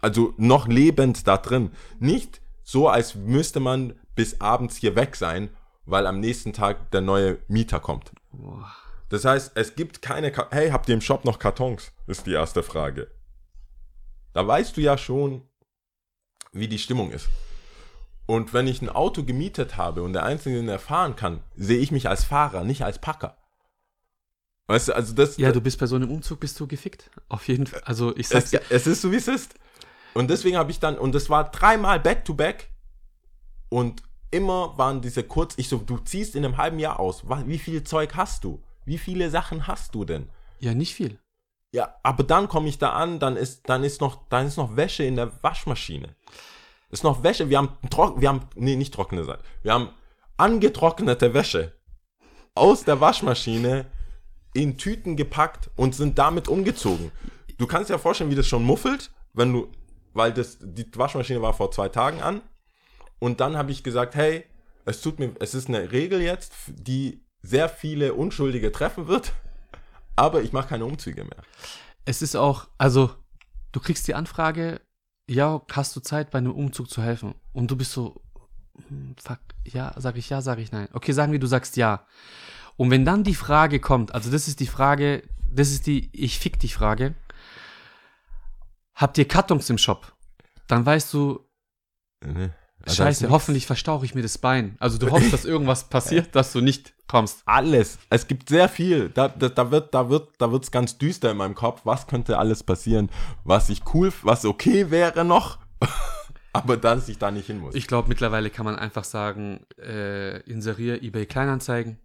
Speaker 4: Also noch lebend da drin. Nicht so, als müsste man bis abends hier weg sein, weil am nächsten Tag der neue Mieter kommt. Das heißt, es gibt keine, Ka hey, habt ihr im Shop noch Kartons? Ist die erste Frage. Da weißt du ja schon, wie die Stimmung ist. Und wenn ich ein Auto gemietet habe und der Einzige, der fahren kann, sehe ich mich als Fahrer, nicht als Packer. Weißt du, also das.
Speaker 5: Ja, du bist bei so einem Umzug, bist du gefickt. Auf jeden Fall. Also ich sag's
Speaker 4: es, es ist so, wie es ist. Und deswegen habe ich dann, und das war dreimal back-to-back. Und immer waren diese kurz, ich so, du ziehst in einem halben Jahr aus. Wie viel Zeug hast du? Wie viele Sachen hast du denn?
Speaker 5: Ja, nicht viel.
Speaker 4: Ja, aber dann komme ich da an, dann ist, dann ist noch, dann ist noch Wäsche in der Waschmaschine. Ist noch Wäsche, wir haben, trock, wir haben, nee, nicht trockene Seite. Wir haben angetrocknete Wäsche aus der Waschmaschine in Tüten gepackt und sind damit umgezogen. Du kannst dir vorstellen, wie das schon muffelt, wenn du, weil das, die Waschmaschine war vor zwei Tagen an. Und dann habe ich gesagt, hey, es tut mir, es ist eine Regel jetzt, die sehr viele Unschuldige treffen wird, aber ich mache keine Umzüge mehr.
Speaker 5: Es ist auch, also, du kriegst die Anfrage, ja, hast du Zeit, bei einem Umzug zu helfen? Und du bist so, hm, fuck, ja, sag ich ja, sag ich nein. Okay, sagen wir, du sagst ja. Und wenn dann die Frage kommt, also das ist die Frage, das ist die Ich fick dich Frage, habt ihr Kartons im Shop? Dann weißt du,
Speaker 4: Also
Speaker 5: scheiße, hoffentlich verstauche ich mir das Bein. Also du hoffst, dass irgendwas passiert, dass du nicht kommst.
Speaker 4: Alles. Es gibt sehr viel. Da, da, da wird, da wird, da wird's ganz düster in meinem Kopf. Was könnte alles passieren, was ich cool, was okay wäre noch, aber dass ich da nicht hin muss.
Speaker 5: Ich glaube, mittlerweile kann man einfach sagen, äh, inseriere eBay Kleinanzeigen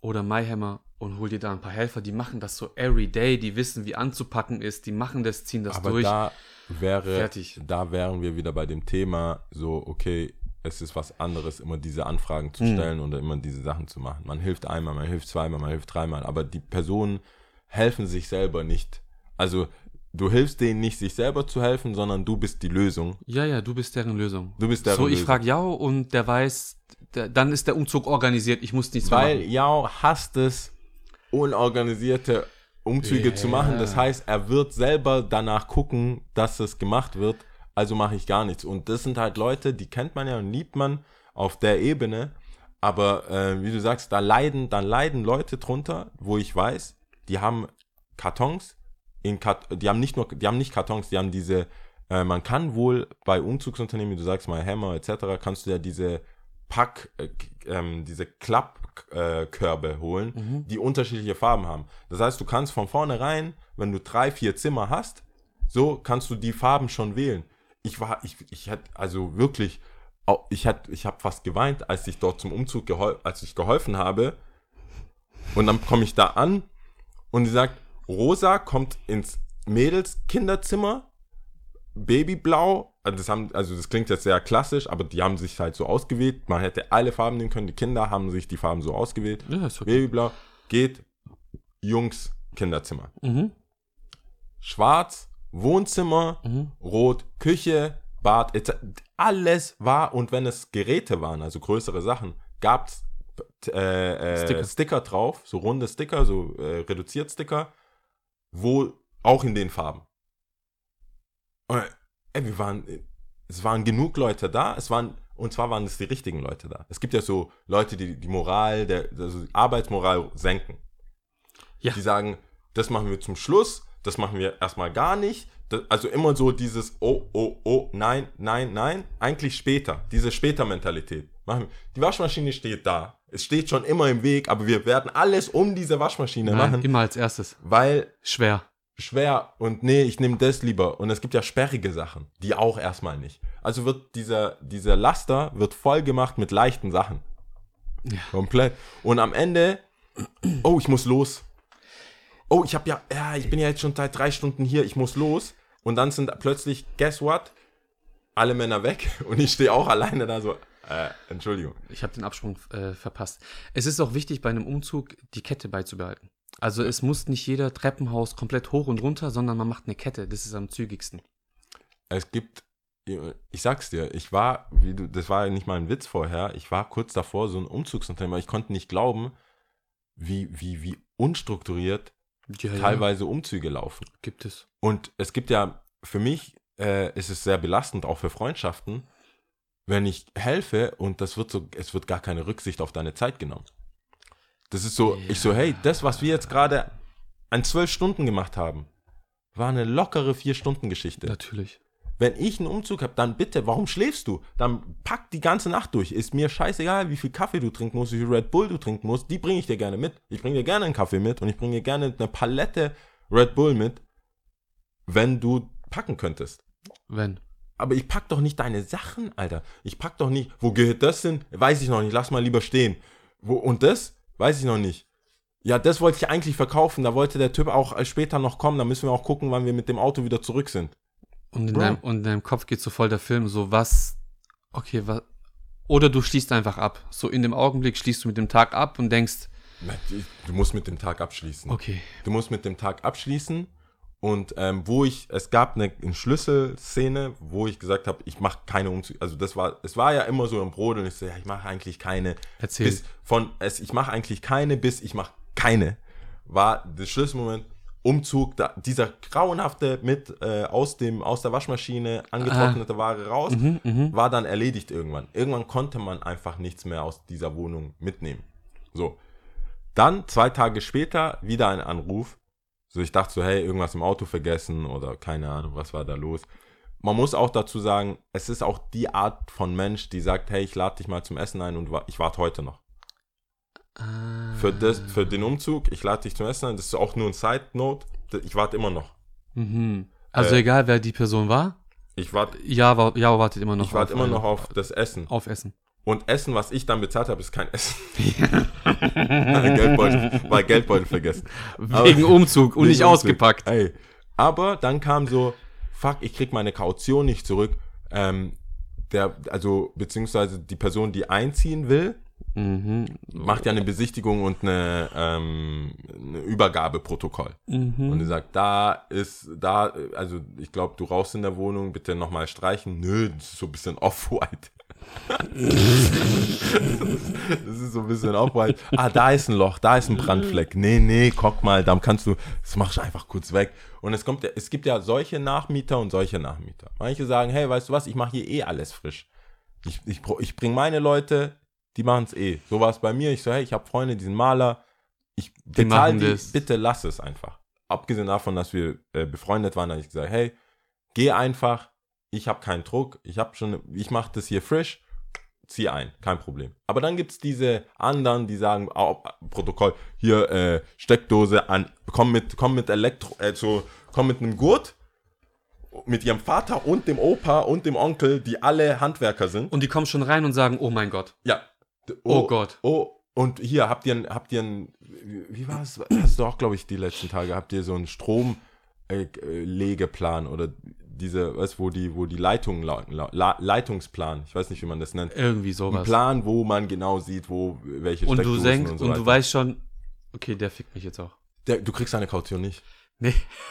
Speaker 5: oder MyHammer und hol dir da ein paar Helfer, die machen das so every day, die wissen, wie anzupacken ist, die machen das, ziehen das
Speaker 4: Aber
Speaker 5: durch.
Speaker 4: da wäre,
Speaker 5: Fertig.
Speaker 4: da wären wir wieder bei dem Thema, so, okay, es ist was anderes, immer diese Anfragen zu stellen oder immer diese Sachen zu machen. Man hilft einmal, man hilft zweimal, man hilft dreimal, aber die Personen helfen sich selber nicht. Also, du hilfst denen nicht, sich selber zu helfen, sondern du bist die Lösung.
Speaker 5: ja, ja, du bist deren Lösung.
Speaker 4: Du bist deren
Speaker 5: so, ich
Speaker 4: Lösung.
Speaker 5: frage Jao und der weiß, der, dann ist der Umzug organisiert, ich muss nichts
Speaker 4: Weil
Speaker 5: machen.
Speaker 4: Yao hasst es, unorganisierte Umzüge zu machen. Das heißt, er wird selber danach gucken, dass es gemacht wird. Also mache ich gar nichts. Und das sind halt Leute, die kennt man ja und liebt man auf der Ebene. Aber äh, wie du sagst, da leiden, dann leiden Leute drunter, wo ich weiß, die haben Kartons, in Kart die haben nicht nur, die haben nicht Kartons, die haben diese, äh, man kann wohl bei Umzugsunternehmen, wie du sagst mal Hammer etc., kannst du ja diese Pack, äh, ähm, Klappkörbe äh, Körbe holen, die unterschiedliche Farben haben. Das heißt, du kannst von vornherein, wenn du drei, vier Zimmer hast, so kannst du die Farben schon wählen. Ich war, ich, ich hatte, also wirklich, ich hatte, ich habe fast geweint, als ich dort zum Umzug gehol als ich geholfen habe. Und dann komme ich da an und sie sagt, Rosa kommt ins Mädels-Kinderzimmer, Babyblau, also das, haben, also das klingt jetzt sehr klassisch, aber die haben sich halt so ausgewählt. Man hätte alle Farben nehmen können. Die Kinder haben sich die Farben so ausgewählt.
Speaker 5: Ja, ist okay.
Speaker 4: Babyblau geht Jungs Kinderzimmer.
Speaker 5: Mhm.
Speaker 4: Schwarz Wohnzimmer,
Speaker 5: Mhm.
Speaker 4: Rot Küche, Bad, etc. Alles war und wenn es Geräte waren, also größere Sachen, gab es äh, äh,
Speaker 5: Sticker.
Speaker 4: Sticker. drauf, so runde Sticker, so äh, reduziert Sticker, wo auch in den Farben. Und, ey, wir waren, es waren genug Leute da, es waren, und zwar waren es die richtigen Leute da. Es gibt ja so Leute, die die Moral, der, also die Arbeitsmoral senken.
Speaker 5: Ja.
Speaker 4: Die sagen, das machen wir zum Schluss, das machen wir erstmal gar nicht. Das, also immer so dieses, oh, oh, oh, nein, nein, nein, eigentlich später, diese Später-Mentalität. Die Waschmaschine steht da. Es steht schon immer im Weg, aber wir werden alles um diese Waschmaschine
Speaker 5: Nein,
Speaker 4: machen,
Speaker 5: immer als erstes.
Speaker 4: weil
Speaker 5: Schwer.
Speaker 4: Schwer und nee, ich nehme das lieber. Und es gibt ja sperrige Sachen, die auch erstmal nicht. Also wird dieser, dieser Laster wird voll gemacht mit leichten Sachen. Komplett. Und am Ende, oh, ich muss los. Oh, ich habe ja, ja, ich bin ja jetzt schon seit drei Stunden hier, ich muss los. Und dann sind plötzlich, guess what? Alle Männer weg und ich stehe auch alleine da so, äh, Entschuldigung.
Speaker 5: Ich habe den Absprung äh, verpasst. Es ist auch wichtig, bei einem Umzug die Kette beizubehalten. Also es muss nicht jeder Treppenhaus komplett hoch und runter, sondern man macht eine Kette. Das ist am zügigsten.
Speaker 4: Es gibt, ich sag's dir, ich war, wie du, das war ja nicht mal ein Witz vorher, ich war kurz davor, so ein Umzugsunternehmer, ich konnte nicht glauben, wie, wie, wie unstrukturiert
Speaker 5: Ja,
Speaker 4: teilweise Umzüge laufen.
Speaker 5: gibt es.
Speaker 4: Und es gibt ja, für mich äh, ist es sehr belastend, auch für Freundschaften, wenn ich helfe und das wird so, es wird gar keine Rücksicht auf deine Zeit genommen. Das ist so, ich so, hey, das, was wir jetzt gerade an zwölf Stunden gemacht haben, war eine lockere Vier-Stunden-Geschichte.
Speaker 5: Natürlich.
Speaker 4: Wenn ich einen Umzug habe, dann bitte, warum schläfst du? Dann pack die ganze Nacht durch. Ist mir scheißegal, wie viel Kaffee du trinken musst, wie viel Red Bull du trinken musst. Die bringe ich dir gerne mit. Ich bringe dir gerne einen Kaffee mit und ich bringe dir gerne eine Palette Red Bull mit, wenn du packen könntest.
Speaker 5: Wenn.
Speaker 4: Aber ich pack doch nicht deine Sachen, Alter. Ich pack doch nicht, wo gehört das hin? Weiß ich noch nicht, lass mal lieber stehen. Wo, und das? Weiß ich noch nicht. Ja, das wollte ich eigentlich verkaufen. Da wollte der Typ auch äh, später noch kommen. Da müssen wir auch gucken, wann wir mit dem Auto wieder zurück sind.
Speaker 5: Und in, deinem, und in deinem Kopf geht so voll der Film, so was, okay, was, oder du schließt einfach ab. So in dem Augenblick schließt du mit dem Tag ab und denkst,
Speaker 4: Du musst mit dem Tag abschließen.
Speaker 5: okay,
Speaker 4: Du musst mit dem Tag abschließen. Und ähm, wo ich, es gab eine, eine Schlüsselszene, wo ich gesagt habe, ich mache keine Umzüge. Also das war, es war ja immer so im Brodeln. Ich so, ja, ich mache eigentlich keine.
Speaker 5: Erzähl.
Speaker 4: Bis von, es, ich mache eigentlich keine, bis ich mache keine. War der Schlüsselmoment. Umzug, da, dieser grauenhafte mit äh, aus dem aus der Waschmaschine angetrocknete Ware raus, war dann erledigt irgendwann. Irgendwann konnte man einfach nichts mehr aus dieser Wohnung mitnehmen. So, dann zwei Tage später wieder ein Anruf. So, ich dachte so, hey, irgendwas im Auto vergessen oder keine Ahnung, was war da los. Man muss auch dazu sagen, es ist auch die Art von Mensch, die sagt, hey, ich lade dich mal zum Essen ein und wa- ich warte heute noch.
Speaker 5: Ah.
Speaker 4: Für, das, für den Umzug, ich lade dich zum Essen ein, das ist auch nur ein Side-Note, ich warte immer noch.
Speaker 5: Mhm. Also
Speaker 4: Äh,
Speaker 5: egal, wer die Person war,
Speaker 4: Ich warte
Speaker 5: ja, wa- ja wartet immer noch
Speaker 4: ich warte immer
Speaker 5: eine-
Speaker 4: noch auf das Essen.
Speaker 5: auf Essen.
Speaker 4: Und Essen, was ich dann bezahlt habe, ist kein Essen. Geldbeutel, war Geldbeutel vergessen. Aber-
Speaker 5: Wegen Umzug und
Speaker 4: Wegen
Speaker 5: nicht
Speaker 4: Umzug.
Speaker 5: ausgepackt.
Speaker 4: Ey. Aber dann kam so, fuck, ich krieg meine Kaution nicht zurück. Ähm, der, also, beziehungsweise die Person, die einziehen will,
Speaker 5: Mhm.
Speaker 4: macht ja eine Besichtigung und eine, ähm, eine Übergabeprotokoll.
Speaker 5: Mhm.
Speaker 4: Und die sagt, da ist, da, also ich glaube, du rauchst in der Wohnung, bitte nochmal streichen. Nö, das ist so ein bisschen off-white. Das ist so ein bisschen off-white. Ah, da ist ein Loch, da ist ein Brandfleck. Nee, nee, guck mal, dann kannst du, das machst du einfach kurz weg. Und es kommt, es gibt ja solche Nachmieter und solche Nachmieter. Manche sagen, hey, weißt du was, ich mache hier eh alles frisch. Ich, ich, ich bringe meine Leute, die machen es eh. So war es bei mir. Ich so, hey, ich habe Freunde, die sind Maler. Ich bezahle die,
Speaker 5: das.
Speaker 4: bitte lass es einfach. Abgesehen davon, dass wir äh, befreundet waren, habe ich gesagt, hey, geh einfach. Ich habe keinen Druck. Ich habe schon, ich mache das hier frisch. Zieh ein, kein Problem. Aber dann gibt es diese anderen, die sagen, oh, Protokoll, hier äh, Steckdose an, komm mit, komm mit Elektro, äh, so, komm mit einem Gurt, mit ihrem Vater und dem Opa und dem Onkel, die alle Handwerker sind.
Speaker 5: Und die kommen schon rein und sagen, oh mein Gott.
Speaker 4: Ja. D-
Speaker 5: Oh Gott.
Speaker 4: Oh, und hier habt ihr, ein- habt ihr ein, wie war es? Hast du auch, glaube ich, die letzten Tage, habt ihr so einen Stromlegeplan oder diese, weißt wo die, wo die lau- La Leitungsplan, ich weiß nicht, wie man das nennt.
Speaker 5: Irgendwie
Speaker 4: Ein
Speaker 5: sowas.
Speaker 4: Plan, wo man genau sieht, wo welche
Speaker 5: und du
Speaker 4: Steckdosen
Speaker 5: denkst, und,
Speaker 4: so
Speaker 5: du
Speaker 4: weiter.
Speaker 5: weißt schon, okay, der fickt mich jetzt auch.
Speaker 4: Der, du kriegst deine Kaution nicht.
Speaker 5: Nee.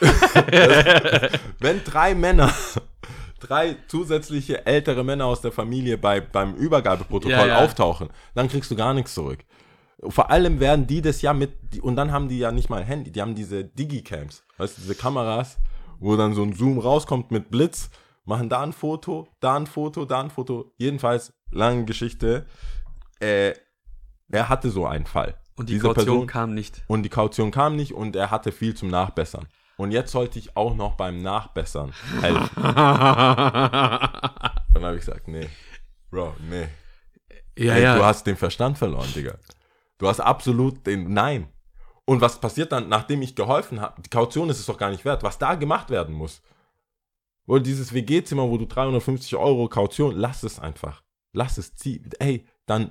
Speaker 4: Wenn drei Männer, drei zusätzliche ältere Männer aus der Familie bei, beim Übergabeprotokoll
Speaker 5: Ja, ja.
Speaker 4: auftauchen, dann kriegst du gar nichts zurück. Vor allem werden die das ja mit, und dann haben die ja nicht mal Handy, die haben diese Digicams, weißt du, diese Kameras, wo dann so ein Zoom rauskommt mit Blitz, machen da ein Foto, da ein Foto, da ein Foto. Jedenfalls, lange Geschichte, äh, er hatte so einen Fall.
Speaker 5: Und die
Speaker 4: Diese
Speaker 5: Kaution
Speaker 4: Person-
Speaker 5: kam nicht.
Speaker 4: und die Kaution kam nicht und er hatte viel zum Nachbessern. Und jetzt sollte ich auch noch beim Nachbessern helfen. Dann habe ich gesagt, nee, Bro, nee.
Speaker 5: ja,
Speaker 4: Ey,
Speaker 5: ja.
Speaker 4: Du hast den Verstand verloren, Digga. Du hast absolut den, nein. Und was passiert dann, nachdem ich geholfen habe? Die Kaution ist es doch gar nicht wert. Was da gemacht werden muss. Oder dieses WG-Zimmer, wo du 350 Euro Kaution, lass es einfach. Lass es, zieh. Ey, dann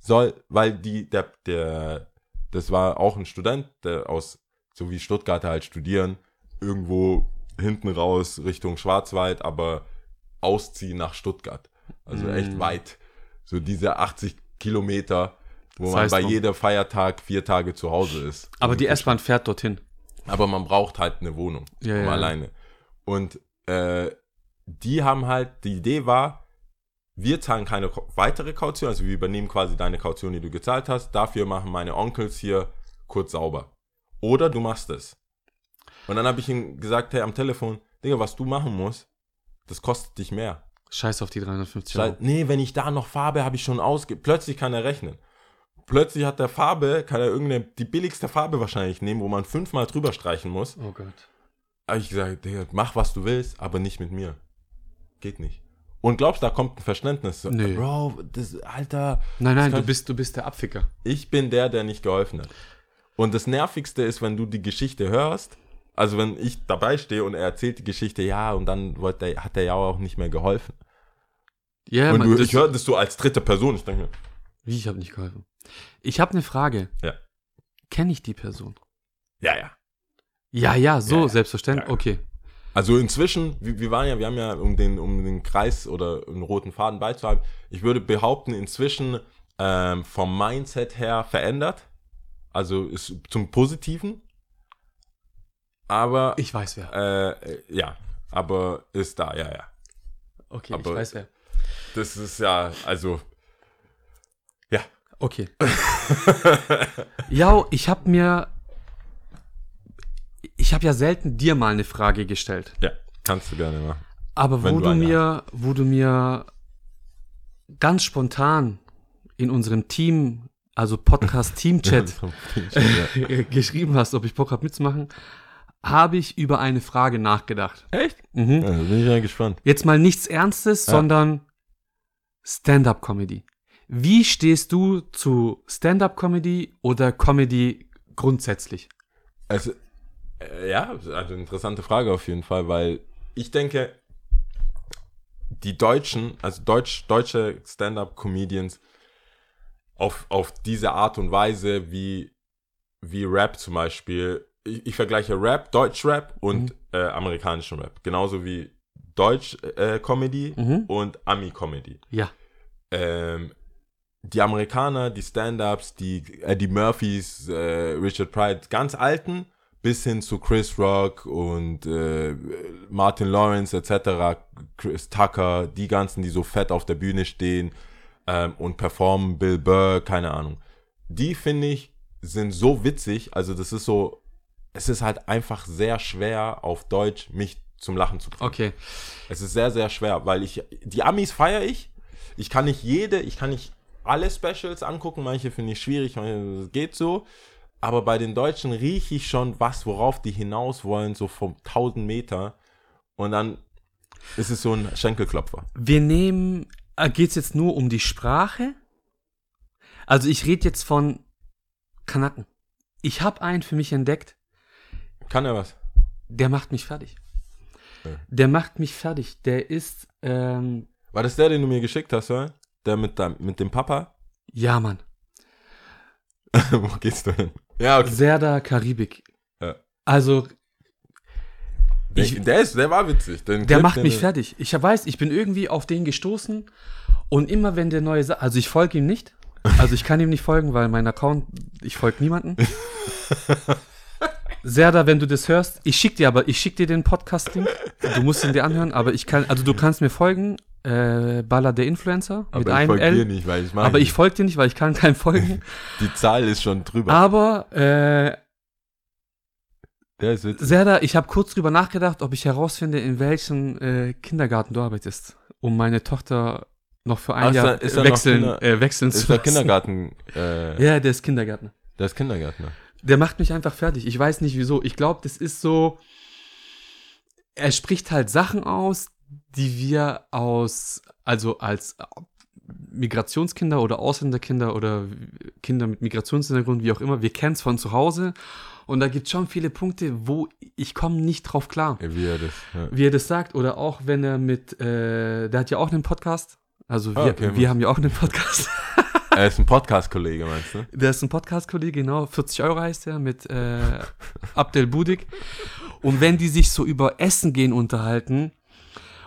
Speaker 4: soll, weil die, der, der, das war auch ein Student, der aus, so wie Stuttgarter halt studieren, irgendwo hinten raus Richtung Schwarzwald, aber ausziehen nach Stuttgart. Also
Speaker 5: Mm.
Speaker 4: echt weit. So diese 80 Kilometer, wo
Speaker 5: Das
Speaker 4: man bei jeder Feiertag vier Tage zu Hause ist.
Speaker 5: Aber die S-Bahn fährt dorthin.
Speaker 4: Aber man braucht halt eine Wohnung.
Speaker 5: Ja,
Speaker 4: um
Speaker 5: ja.
Speaker 4: alleine. Und äh, die haben halt, die Idee war, wir zahlen keine weitere Kaution, also wir übernehmen quasi deine Kaution, die du gezahlt hast. Dafür machen meine Onkels hier kurz sauber. Oder du machst es. Und dann habe ich ihm gesagt, hey, am Telefon, Digga, was du machen musst, das kostet dich mehr.
Speaker 5: Scheiß auf die 350
Speaker 4: Schei-
Speaker 5: Euro.
Speaker 4: Nee, wenn ich da noch Farbe habe ich schon ausge... Plötzlich kann er rechnen. Plötzlich hat der Farbe, kann er irgendeine, die billigste Farbe wahrscheinlich nehmen, wo man fünfmal drüber streichen muss.
Speaker 5: Oh Gott.
Speaker 4: Habe ich gesagt, mach was du willst, aber nicht mit mir. Geht nicht. Und glaubst, da kommt ein Verständnis? So,
Speaker 5: Nö.
Speaker 4: Bro, das, Alter,
Speaker 5: Nein, nein, du bist, du bist der Abficker.
Speaker 4: ich bin der, der nicht geholfen hat. Und das Nervigste ist, wenn du die Geschichte hörst, also wenn ich dabei stehe und er erzählt die Geschichte, ja, und dann wollte er, hat er ja auch nicht mehr geholfen.
Speaker 5: Ja,
Speaker 4: und
Speaker 5: man,
Speaker 4: du, ich höre das so als dritte Person, ich denke mir,
Speaker 5: wie, ich habe nicht geholfen. Ich habe eine Frage.
Speaker 4: Ja.
Speaker 5: Kenne ich die Person?
Speaker 4: ja, ja.
Speaker 5: Ja, ja, so,
Speaker 4: Ja, ja.
Speaker 5: selbstverständlich.
Speaker 4: Ja.
Speaker 5: Okay.
Speaker 4: Also inzwischen, wir, wir waren ja, wir haben ja, um den, um den Kreis oder einen roten Faden beizuhalten, ich würde behaupten, inzwischen ähm, vom Mindset her verändert. Also ist zum Positiven. Aber
Speaker 5: Ich weiß wer.
Speaker 4: äh, ja, aber ist da, ja, ja.
Speaker 5: Okay,
Speaker 4: aber-
Speaker 5: ich weiß wer.
Speaker 4: Das ist ja, also.
Speaker 5: Okay. ja, ich habe mir. Ich habe ja selten dir mal eine Frage gestellt.
Speaker 4: Ja, kannst du gerne machen.
Speaker 5: Aber wo
Speaker 4: du
Speaker 5: du, mir, wo du mir ganz spontan in unserem Team, also Podcast Team Chat,
Speaker 4: ja.
Speaker 5: geschrieben hast, ob ich Bock habe mitzumachen, habe ich über eine Frage nachgedacht.
Speaker 4: Echt?
Speaker 5: Mhm.
Speaker 4: Ja, da bin ich ja gespannt.
Speaker 5: Jetzt mal nichts Ernstes,
Speaker 4: Ja.
Speaker 5: sondern Stand-up-Comedy. Wie stehst du zu Stand-up-Comedy oder Comedy grundsätzlich?
Speaker 4: Also, äh, ja, also interessante Frage auf jeden Fall, weil ich denke, die Deutschen, also Deutsch, deutsche Stand-up-Comedians auf, auf diese Art und Weise, wie, wie Rap zum Beispiel, ich, ich vergleiche Rap, Deutsch-Rap und äh, amerikanischen Rap. Genauso wie Deutsch-Comedy
Speaker 5: Mhm.
Speaker 4: und Ami-Comedy.
Speaker 5: Ja.
Speaker 4: Ähm, die Amerikaner, die Stand-Ups, die Eddie Murphys, äh, Richard Pryor, ganz alten, bis hin zu Chris Rock und äh, Martin Lawrence etc., Chris Tucker, die ganzen, die so fett auf der Bühne stehen ähm, und performen, Bill Burr, keine Ahnung. Die finde ich sind so witzig, also das ist so, es ist halt einfach sehr schwer auf Deutsch mich zum Lachen zu bringen.
Speaker 5: Okay.
Speaker 4: Es ist sehr, sehr schwer, weil ich, die Amis feiere ich. Ich kann nicht jede, ich kann nicht alle Specials angucken, manche finde ich schwierig, manche geht so. Aber bei den Deutschen rieche ich schon was, worauf die hinaus wollen, so vom 1000 Meter. Und dann ist es so ein Schenkelklopfer.
Speaker 5: Wir nehmen, geht es jetzt nur um die Sprache? Also ich rede jetzt von Kanaken. Ich habe einen für mich entdeckt,
Speaker 4: Kann er was?
Speaker 5: der macht mich fertig.
Speaker 4: Ja.
Speaker 5: Der macht mich fertig. Der ist, ähm,
Speaker 4: War das der, den du mir geschickt hast, oder? Der mit, deinem- mit dem Papa?
Speaker 5: ja Mann,
Speaker 4: Wo gehst du hin? Ja, okay.
Speaker 5: Serda Karibik.
Speaker 4: Ja.
Speaker 5: Also
Speaker 4: Der,
Speaker 5: ich-
Speaker 4: der, ist, der war witzig. Den
Speaker 5: Der
Speaker 4: Clip,
Speaker 5: macht mich fertig. Ich weiß, ich bin irgendwie auf den gestoßen und immer wenn der neue Sa also ich folge ihm nicht. Also ich kann ihm nicht folgen, weil mein Account, ich folge niemanden. Serda, wenn du das hörst, ich schick dir aber, ich schick dir den Podcast-Link. Du musst ihn dir anhören, aber ich kann, also du kannst mir folgen, äh, Baller der Influencer mit
Speaker 4: Aber ich
Speaker 5: einem
Speaker 4: folge dir
Speaker 5: L.
Speaker 4: nicht, weil ich
Speaker 5: Aber ich folge dir nicht, weil ich kann keinem folgen.
Speaker 4: Die Zahl ist schon drüber.
Speaker 5: Aber äh,
Speaker 4: Der ist witzig.
Speaker 5: Serda, ich habe kurz drüber nachgedacht, ob ich herausfinde, in welchem äh, Kindergarten du arbeitest, um meine Tochter noch für ein
Speaker 4: Ach, ist
Speaker 5: Jahr
Speaker 4: ist er noch
Speaker 5: wechseln,
Speaker 4: Kinder-
Speaker 5: äh, wechseln
Speaker 4: Ist
Speaker 5: zu
Speaker 4: der
Speaker 5: lassen.
Speaker 4: Kindergarten, äh,
Speaker 5: Ja, der ist Kindergärtner.
Speaker 4: der ist Kindergärtner.
Speaker 5: Der macht mich einfach fertig. Ich weiß nicht wieso. Ich glaube, das ist so. Er spricht halt Sachen aus, die wir aus, also als Migrationskinder oder Ausländerkinder oder Kinder mit Migrationshintergrund, wie auch immer, wir kennen es von zu Hause. Und da gibt es schon viele Punkte, wo ich komme nicht drauf klar.
Speaker 4: Wie er das, ja.
Speaker 5: wie er das sagt, oder auch wenn er mit, äh, der hat ja auch einen Podcast. Also wir,
Speaker 4: Ah, okay,
Speaker 5: wir haben ja auch einen Podcast.
Speaker 4: Er ist ein Podcast-Kollege, meinst du?
Speaker 5: Der ist ein Podcast-Kollege, genau, 40 Euro heißt er, mit äh, Abdel Budik. Und wenn die sich so über Essen gehen unterhalten,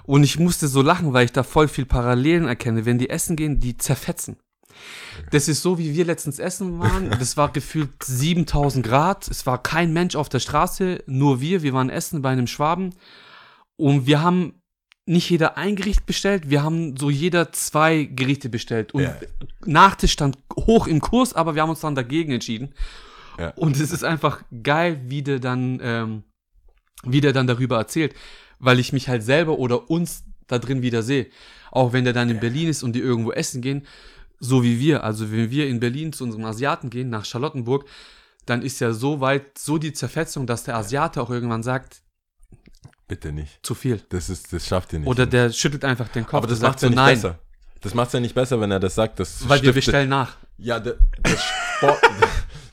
Speaker 5: und ich musste so lachen, weil ich da voll viel Parallelen erkenne, wenn die essen gehen, die zerfetzen. Das ist so, wie wir letztens essen waren. Das war gefühlt 7000 Grad. Es war kein Mensch auf der Straße, nur wir. Wir waren essen bei einem Schwaben. Und wir haben nicht jeder ein Gericht bestellt, wir haben so jeder zwei Gerichte bestellt. Und
Speaker 4: Ja.
Speaker 5: Nachtisch stand hoch im Kurs, aber wir haben uns dann dagegen entschieden.
Speaker 4: Ja.
Speaker 5: Und es ist einfach geil, wie der dann, ähm, wie der dann darüber erzählt, weil ich mich halt selber oder uns da drin wieder sehe. Auch wenn der dann in Berlin ist und die irgendwo essen gehen, so wie wir. Also wenn wir in Berlin zu unserem Asiaten gehen, nach Charlottenburg, dann ist ja so weit so die Zerfetzung, dass der Asiate auch irgendwann sagt,
Speaker 4: Bitte nicht.
Speaker 5: zu viel.
Speaker 4: Das, ist, das schafft ihr nicht.
Speaker 5: Oder der schüttelt einfach den Kopf
Speaker 4: Aber das macht ja
Speaker 5: so,
Speaker 4: nicht
Speaker 5: nein,
Speaker 4: besser. Das macht ja nicht besser, wenn er das sagt. Das
Speaker 5: weil wir
Speaker 4: stiftet-
Speaker 5: bestellen nach.
Speaker 4: Ja, das, das, spornt,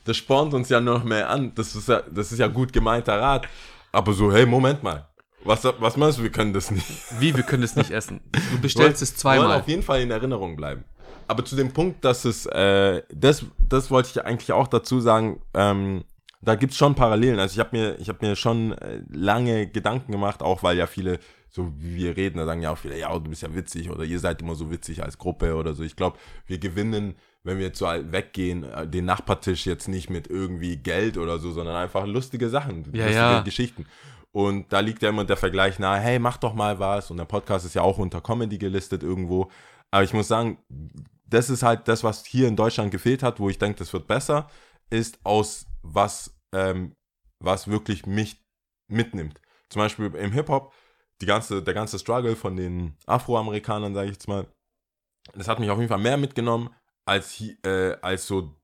Speaker 4: das spornt uns ja noch mehr an. Das ist ja, das ist ja gut gemeinter Rat. Aber so, hey, Moment mal. Was, was meinst du, wir können das nicht?
Speaker 5: Wie, wir können es nicht essen. Du bestellst es
Speaker 4: Wollen
Speaker 5: zweimal.
Speaker 4: auf jeden Fall in Erinnerung bleiben. Aber zu dem Punkt, dass es, äh, das, das wollte ich eigentlich auch dazu sagen, ähm, da gibt's schon Parallelen. Also ich habe mir, ich habe mir schon äh, lange Gedanken gemacht, auch weil ja viele, so wie wir reden, da sagen ja auch viele, ja, du bist ja witzig oder ihr seid immer so witzig als Gruppe oder so. Ich glaube, wir gewinnen, wenn wir jetzt so weggehen, äh, den Nachbartisch jetzt nicht mit irgendwie Geld oder so, sondern einfach lustige Sachen,
Speaker 5: Ja,
Speaker 4: lustige
Speaker 5: ja.
Speaker 4: Geschichten. Und da liegt ja immer der Vergleich nahe, hey, mach doch mal was. Und der Podcast ist ja auch unter Comedy gelistet irgendwo. Aber ich muss sagen, das ist halt das, was hier in Deutschland gefehlt hat, wo ich denke, das wird besser, ist aus was, ähm, was wirklich mich mitnimmt. Zum Beispiel im Hip-Hop, die ganze, der ganze Struggle von den Afroamerikanern, sage ich jetzt mal, das hat mich auf jeden Fall mehr mitgenommen, als, äh, als so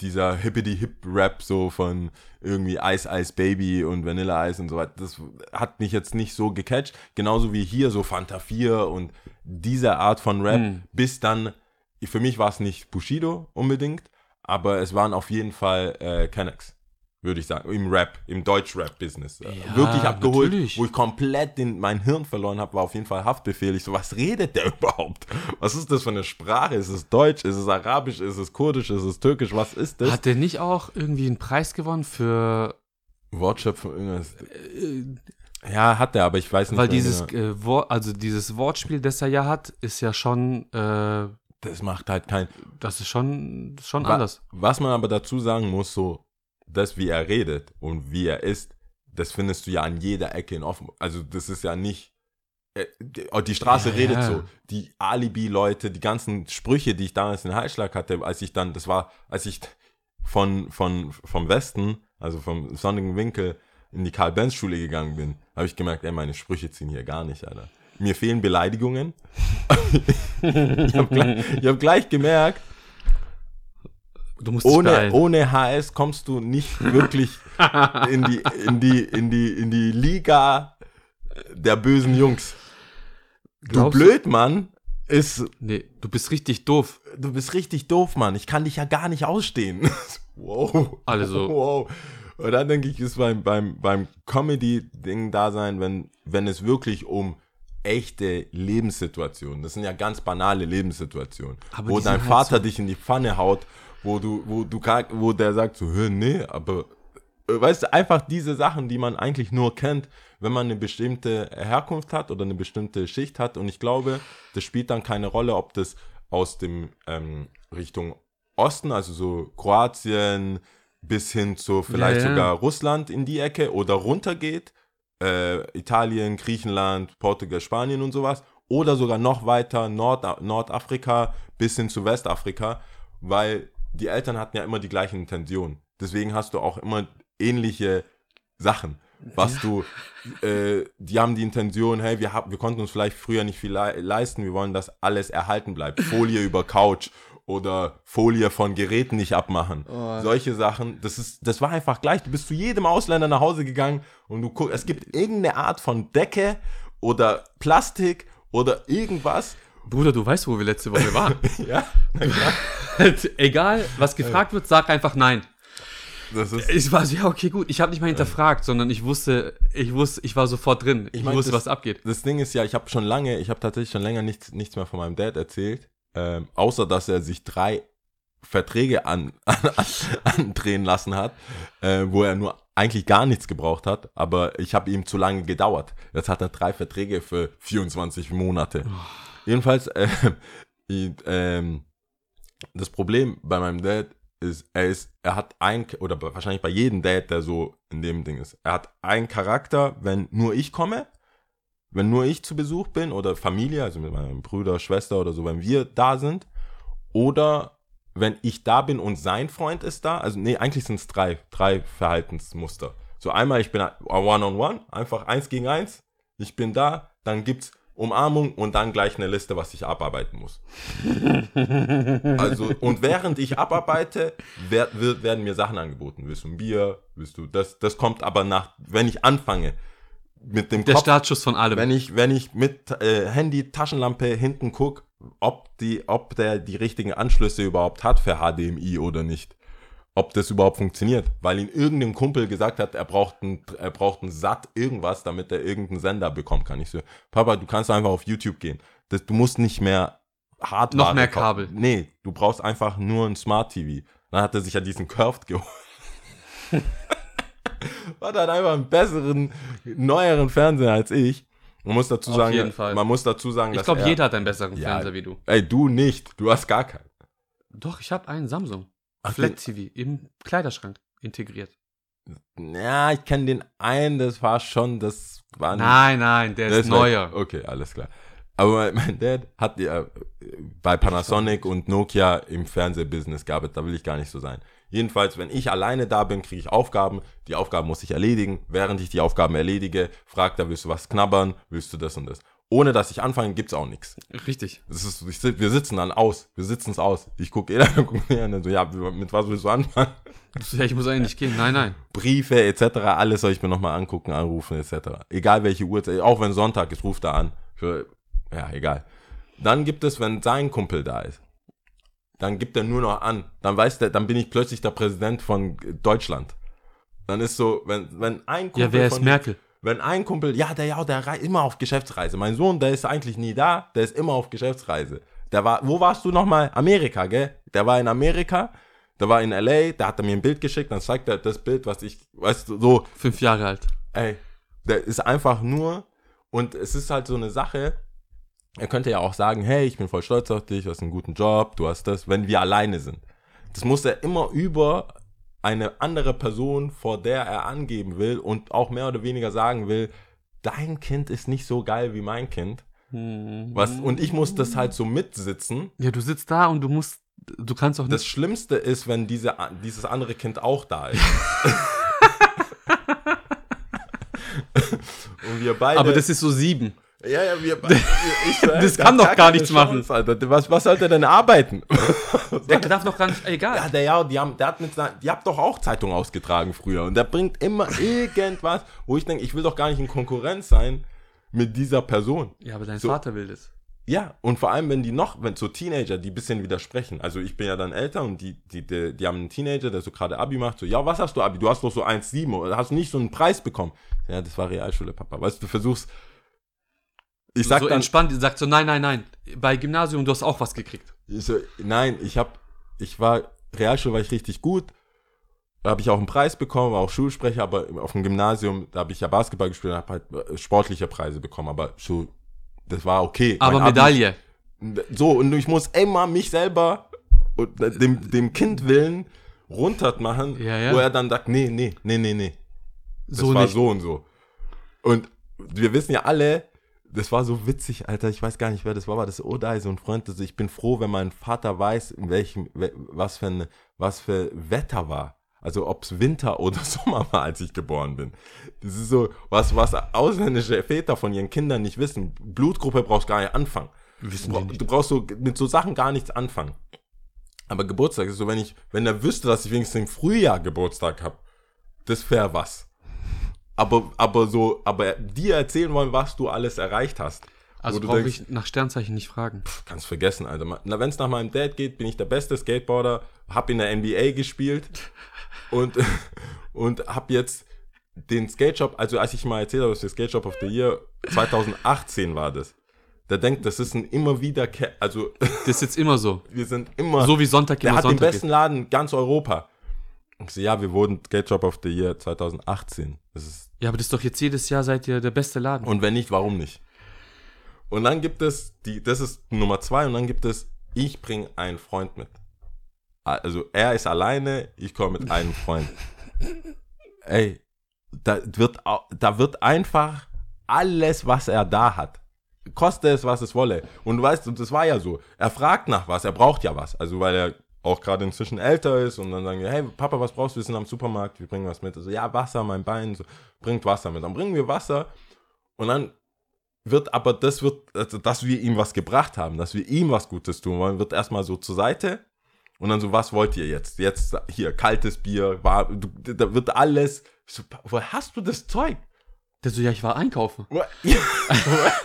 Speaker 4: dieser Hippity-Hip-Rap so von irgendwie Ice Ice Baby und Vanilla Ice und so weiter. Das hat mich jetzt nicht so gecatcht. Genauso wie hier so Fanta 4 und diese Art von Rap,
Speaker 5: Hm.
Speaker 4: bis dann, für mich war es nicht Bushido unbedingt, aber es waren auf jeden Fall äh, Kennex. Würde ich sagen, im Rap, im Deutsch-Rap-Business. Äh,
Speaker 5: Ja,
Speaker 4: Wirklich abgeholt,
Speaker 5: natürlich.
Speaker 4: wo ich komplett den, mein Hirn verloren habe, war auf jeden Fall Haftbefehl. Ich so, was redet der überhaupt? Was ist das für eine Sprache? Ist es Deutsch? Ist es Arabisch? Ist es Kurdisch? Ist es Türkisch? Was ist das?
Speaker 5: Hat der nicht auch irgendwie einen Preis gewonnen für,
Speaker 4: Wortschöpfung, irgendwas. Ja, hat er, aber ich weiß nicht.
Speaker 5: weil dieses
Speaker 4: genau.
Speaker 5: äh, Wort, also dieses Wortspiel, das er ja hat, ist ja schon, äh,
Speaker 4: Das macht halt kein.
Speaker 5: das ist schon, schon
Speaker 4: Wa-
Speaker 5: anders.
Speaker 4: Was man aber dazu sagen muss, so, das, wie er redet und wie er ist, das findest du ja an jeder Ecke in offen. Also, das ist ja nicht. äh, Die oh, die Straße
Speaker 5: Ja,
Speaker 4: redet
Speaker 5: ja.
Speaker 4: so. Die Alibi-Leute, die ganzen Sprüche, die ich damals in Heilschlag hatte, als ich dann, das war, als ich von, von, vom Westen, also vom sonnigen Winkel, in die Karl-Benz-Schule gegangen bin, habe ich gemerkt, ey, meine Sprüche ziehen hier gar nicht, Alter. Mir fehlen Beleidigungen. ich habe gleich, ich hab gleich gemerkt, ohne, ohne HS kommst du nicht wirklich in die, in die, in die, in die Liga der bösen Jungs. Du
Speaker 5: Glaubst du-
Speaker 4: Blödmann ist,
Speaker 5: Nee, du bist richtig doof.
Speaker 4: du bist richtig doof, Mann. Ich kann dich ja gar nicht ausstehen. wow.
Speaker 5: Also-
Speaker 4: Wow. Und dann denke ich, ist beim, beim, beim Comedy-Ding da sein, wenn, wenn es wirklich um echte Lebenssituationen, das sind ja ganz banale Lebenssituationen,
Speaker 5: Aber
Speaker 4: wo dein
Speaker 5: halt
Speaker 4: Vater
Speaker 5: so-
Speaker 4: dich in die Pfanne haut, wo du, wo du, wo der sagt so, "Hä, nee, aber äh, weißt du, einfach diese Sachen, die man eigentlich nur kennt, wenn man eine bestimmte Herkunft hat oder eine bestimmte Schicht hat. Und ich glaube, das spielt dann keine Rolle, ob das aus dem ähm, Richtung Osten, also so Kroatien bis hin zu vielleicht
Speaker 5: Ja, ja.
Speaker 4: sogar Russland in die Ecke oder runter geht, äh, Italien, Griechenland, Portugal, Spanien und sowas, oder sogar noch weiter Nord Nordafrika bis hin zu Westafrika, weil die Eltern hatten ja immer die gleichen Intentionen. Deswegen hast du auch immer ähnliche Sachen. Was du, äh, die haben die Intention, hey, wir, hab, wir konnten uns vielleicht früher nicht viel lei- leisten, wir wollen, dass alles erhalten bleibt. Folie über Couch oder Folie von Geräten nicht abmachen. Solche Sachen, das ist, das war einfach gleich. Du bist zu jedem Ausländer nach Hause gegangen und du guckst, es gibt irgendeine Art von Decke oder Plastik oder irgendwas.
Speaker 5: Bruder, du weißt, wo wir letzte Woche waren.
Speaker 4: Ja,
Speaker 5: Egal, was gefragt wird, sag einfach nein.
Speaker 4: das ist,
Speaker 5: Ich war so, ja, okay, gut. Ich habe nicht mal hinterfragt, sondern ich wusste, ich wusste, ich war sofort drin. Ich,
Speaker 4: mein,
Speaker 5: wusste,
Speaker 4: das-
Speaker 5: was abgeht.
Speaker 4: das Ding ist ja, ich habe schon lange, ich habe tatsächlich schon länger nichts, nichts mehr von meinem Dad erzählt, ähm, außer dass er sich drei Verträge an, an, andrehen lassen hat, äh, wo er nur eigentlich gar nichts gebraucht hat, aber ich habe ihm zu lange gedauert. Jetzt hat er drei Verträge für 24 Monate. Jedenfalls, äh, ich, ähm, das Problem bei meinem Dad ist, er ist, er hat ein, oder wahrscheinlich bei jedem Dad, der so in dem Ding ist, er hat einen Charakter, wenn nur ich komme, wenn nur ich zu Besuch bin oder Familie, also mit meinem Bruder, Schwester oder so, wenn wir da sind, oder wenn ich da bin und sein Freund ist da, also nee, eigentlich sind es drei, drei Verhaltensmuster. So einmal, ich bin one-on-one, einfach eins gegen eins, ich bin da, dann gibt's Umarmung und dann gleich eine Liste, was ich abarbeiten muss. Also, und während ich abarbeite, wer, werden mir Sachen angeboten. Willst du ein Bier? Willst du das? Das kommt aber nach, wenn ich anfange mit dem
Speaker 5: Der
Speaker 4: Kopf,
Speaker 5: Startschuss von allem.
Speaker 4: wenn ich, wenn ich mit äh, Handy, Taschenlampe hinten guck, ob die, ob der die richtigen Anschlüsse überhaupt hat für HDMI oder nicht. Ob das überhaupt funktioniert, weil ihm irgendein Kumpel gesagt hat, er braucht ein, er braucht ein Satt irgendwas, damit er irgendeinen Sender bekommen kann. Ich so, Papa, du kannst einfach auf YouTube gehen. Das, du musst nicht mehr Hardware
Speaker 5: Noch mehr. Kabel.
Speaker 4: Nee, du brauchst einfach nur ein Smart TV. Dann hat er sich ja diesen Curved geholt. Hat halt einfach einen besseren, neueren Fernseher als ich. Man muss dazu
Speaker 5: Auf
Speaker 4: sagen,
Speaker 5: jeden Fall.
Speaker 4: man muss dazu sagen,
Speaker 5: ich glaube,
Speaker 4: er-
Speaker 5: jeder hat einen besseren
Speaker 4: Ja.
Speaker 5: Fernseher wie du.
Speaker 4: Ey, du nicht. Du hast gar keinen.
Speaker 5: Doch, ich habe einen Samsung.
Speaker 4: Ach,
Speaker 5: Flat TV im Kleiderschrank integriert.
Speaker 4: Ja, ich kenne den einen, das war schon, das war nicht-
Speaker 5: Nein, nein, der
Speaker 4: das
Speaker 5: ist
Speaker 4: war-
Speaker 5: neuer.
Speaker 4: Okay, alles klar. Aber mein, mein Dad hat ja äh, bei Panasonic und Nokia im Fernsehbusiness gearbeitet, da will ich gar nicht so sein. Jedenfalls, wenn ich alleine da bin, kriege ich Aufgaben. Die Aufgaben muss ich erledigen. Während ich die Aufgaben erledige, fragt er, willst du was knabbern? Willst du das und das? Ohne dass ich anfange, gibt's auch nichts.
Speaker 5: Richtig.
Speaker 4: Das ist, ich, wir sitzen dann aus. Wir sitzen es aus. Ich gucke jeder guckt mir an und so, ja, mit was willst du anfangen?
Speaker 5: Ja, ich muss eigentlich gehen. Nein, nein.
Speaker 4: Briefe etc., alles soll ich mir nochmal angucken, anrufen etc. Egal welche Uhrzeit, auch wenn Sonntag ist, ruft er an. Für, ja, egal. Dann gibt es, wenn sein Kumpel da ist, dann gibt er nur noch an. Dann weiß der, dann bin ich plötzlich der Präsident von Deutschland. Dann ist so, wenn, wenn ein Kumpel
Speaker 5: Ja, wer ist Merkel?
Speaker 4: Wenn ein Kumpel, ja, der ja, der immer auf Geschäftsreise. Mein Sohn, der ist eigentlich nie da, der ist immer auf Geschäftsreise. Der war, wo warst du nochmal? Amerika, gell? Der war in Amerika, der war in LA, der hat mir ein Bild geschickt, dann zeigt er das Bild, was ich, weißt du, so,
Speaker 5: Fünf Jahre alt.
Speaker 4: ey, der ist einfach nur, und es ist halt so eine Sache, er könnte ja auch sagen, hey, ich bin voll stolz auf dich, du hast einen guten Job, du hast das, wenn wir alleine sind. Das muss er immer über eine andere Person, vor der er angeben will und auch mehr oder weniger sagen will, dein Kind ist nicht so geil wie mein Kind. Was, und ich muss das halt so mitsitzen.
Speaker 5: Ja, du sitzt da und du musst, du kannst auch
Speaker 4: Das
Speaker 5: nicht.
Speaker 4: Schlimmste ist, wenn diese, dieses andere Kind auch da ist. und wir beide.
Speaker 5: Aber das ist so sieben.
Speaker 4: Ja, ja, wir. Ich,
Speaker 5: Das
Speaker 4: der
Speaker 5: kann doch gar nichts machen.
Speaker 4: Alter. Was, was sollte er denn arbeiten?
Speaker 5: Der darf doch gar nicht, egal.
Speaker 4: Ja, der, ja, die haben, der hat mit, die habt doch auch Zeitung ausgetragen früher und der bringt immer irgendwas, wo ich denke, ich will doch gar nicht in Konkurrenz sein mit dieser Person.
Speaker 5: Ja, aber dein
Speaker 4: So.
Speaker 5: Vater will das.
Speaker 4: Ja, und vor allem, wenn die noch, wenn so Teenager, die ein bisschen widersprechen. Also ich bin ja dann älter und die, die, die, die haben einen Teenager, der so gerade Abi macht, so, ja, was hast du Abi? Du hast doch so 1,7 oder hast du nicht so einen Preis bekommen? Ja, das war Realschule, Papa. Weißt du, du versuchst, ich sag
Speaker 5: so
Speaker 4: dann,
Speaker 5: entspannt, sagt so, nein, nein, nein. Bei Gymnasium, du hast auch was gekriegt.
Speaker 4: Ich so, nein, ich hab, ich war, Realschule war ich richtig gut. Da habe ich auch einen Preis bekommen, war auch Schulsprecher, aber auf dem Gymnasium, da habe ich ja Basketball gespielt und habe halt äh, sportliche Preise bekommen, aber so, das war okay.
Speaker 5: Aber
Speaker 4: Mein
Speaker 5: Medaille.
Speaker 4: So, und ich muss immer mich selber und dem, dem Kind willen runtermachen,
Speaker 5: Ja, ja.
Speaker 4: wo er dann sagt, nee, nee, nee, nee, nee. Das
Speaker 5: So
Speaker 4: war
Speaker 5: nicht.
Speaker 4: so und so. Und wir wissen ja alle, das war so witzig, Alter. Ich weiß gar nicht, wer das war, aber das Odai, so ein Freund. Also ich bin froh, wenn mein Vater weiß, in welchem, we- was für, eine, was für Wetter war. Also ob es Winter oder Sommer war, als ich geboren bin. Das ist so, was, was ausländische Väter von ihren Kindern nicht wissen. Blutgruppe brauchst gar nicht anfangen.
Speaker 5: Wissen
Speaker 4: Du,
Speaker 5: nicht.
Speaker 4: du brauchst so mit so Sachen gar nichts anfangen. Aber Geburtstag ist so, wenn ich, wenn er wüsste, dass ich wenigstens im Frühjahr Geburtstag habe, das wäre was. Aber, aber so, aber dir erzählen wollen, was du alles erreicht hast.
Speaker 5: Also brauche ich nach Sternzeichen nicht fragen.
Speaker 4: Kannst vergessen, Alter. Na, wenn es nach meinem Dad geht, bin ich der beste Skateboarder, hab in der NBA gespielt und, und hab jetzt den Skate Shop, also als ich mal erzählt habe, dass der Skate Shop of the Year 2018 war das. Der denkt, das ist ein immer wieder, also
Speaker 5: Das ist jetzt immer so.
Speaker 4: wir sind immer,
Speaker 5: So wie Sonntag
Speaker 4: der
Speaker 5: immer
Speaker 4: hat den
Speaker 5: Sonntag
Speaker 4: besten
Speaker 5: ist.
Speaker 4: Laden in ganz Europa. Ich so, ja, wir wurden Skate Shop of the Year 2018. Das ist
Speaker 5: Ja, aber das ist doch jetzt jedes Jahr seid ihr der beste Laden.
Speaker 4: Und wenn nicht, warum nicht? Und dann gibt es, die, das ist Nummer zwei, und dann gibt es, ich bringe einen Freund mit. Also er ist alleine, ich komme mit einem Freund. Ey, da wird, da wird einfach alles, was er da hat. Koste es, was es wolle. Und du weißt, und das war ja so. Er fragt nach was, er braucht ja was. Also weil er auch gerade inzwischen älter ist und dann sagen wir, hey Papa, was brauchst du? Wir sind am Supermarkt, wir bringen was mit. Also ja, Wasser, mein Bein, so, bringt Wasser mit. Dann bringen wir Wasser und dann wird aber das wird, also dass wir ihm was gebracht haben, dass wir ihm was Gutes tun wollen, wird erstmal so zur Seite und dann so, was wollt ihr jetzt? Jetzt hier, kaltes Bier, war, da wird alles. So, woher hast du das Zeug?
Speaker 5: Der so, ja, ich war einkaufen.
Speaker 4: Ja,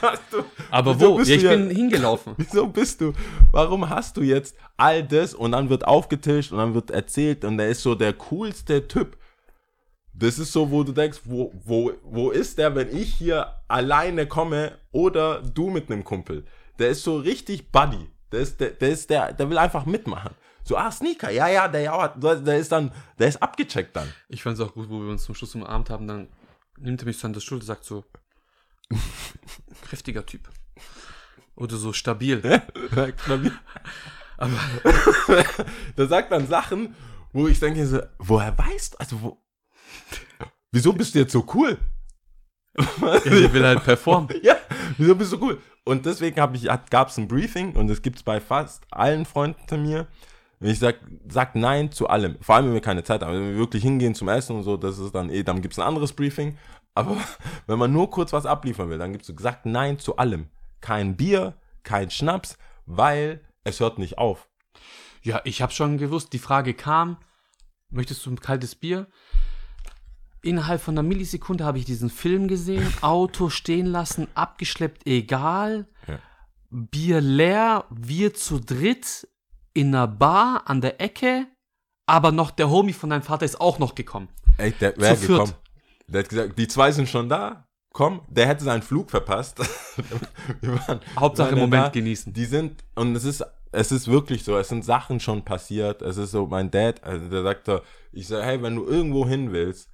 Speaker 4: hast du,
Speaker 5: Aber
Speaker 4: Wieso
Speaker 5: wo?
Speaker 4: bist
Speaker 5: Ja,
Speaker 4: du
Speaker 5: ich
Speaker 4: ja-
Speaker 5: bin hingelaufen.
Speaker 4: Wieso bist du? Warum hast du jetzt all das und dann wird aufgetischt und dann wird erzählt und er ist so der coolste Typ. Das ist so, wo du denkst, wo, wo, wo ist der, wenn ich hier alleine komme oder du mit einem Kumpel? Der ist so richtig Buddy. Der ist, der, der ist der, der will einfach mitmachen. So, ah, Sneaker, ja, ja, der, ja, der, der ist dann, der ist abgecheckt dann.
Speaker 5: Ich fand es auch gut, wo wir uns zum Schluss umarmt haben, dann nimmt er mich so an der Schulter und sagt so, kräftiger Typ. Oder so stabil. Aber
Speaker 4: der sagt dann Sachen, wo ich denke so, woher weißt du, also wo, wieso bist du jetzt so cool?
Speaker 5: ja, ich will halt performen.
Speaker 4: Ja, wieso bist du cool? Und deswegen gab es ein Briefing und das gibt es bei fast allen Freunden von mir. Und ich sag, sag Nein zu allem. Vor allem, wenn wir keine Zeit haben. Wenn wir wirklich hingehen zum Essen und so, das ist dann eh, dann gibt es ein anderes Briefing. Aber wenn man nur kurz was abliefern will, dann gibst du gesagt Nein zu allem. Kein Bier, kein Schnaps, weil es hört nicht auf.
Speaker 5: Ja, ich habe schon gewusst, die Frage kam, möchtest du ein kaltes Bier? Innerhalb von einer Millisekunde habe ich diesen Film gesehen, Auto stehen lassen, abgeschleppt, egal.
Speaker 4: Ja.
Speaker 5: Bier leer, wir zu dritt in einer Bar an der Ecke, aber noch der Homie von deinem Vater ist auch noch gekommen.
Speaker 4: Ey, der wäre gekommen. Der hat gesagt, die zwei sind schon da. Komm, der hätte seinen Flug verpasst. Waren,
Speaker 5: Hauptsache im Moment
Speaker 4: da.
Speaker 5: genießen.
Speaker 4: Die sind, und es ist, es ist wirklich so, es sind Sachen schon passiert. Es ist so, mein Dad, also der sagt so, ich sage, hey, wenn du irgendwo hin willst,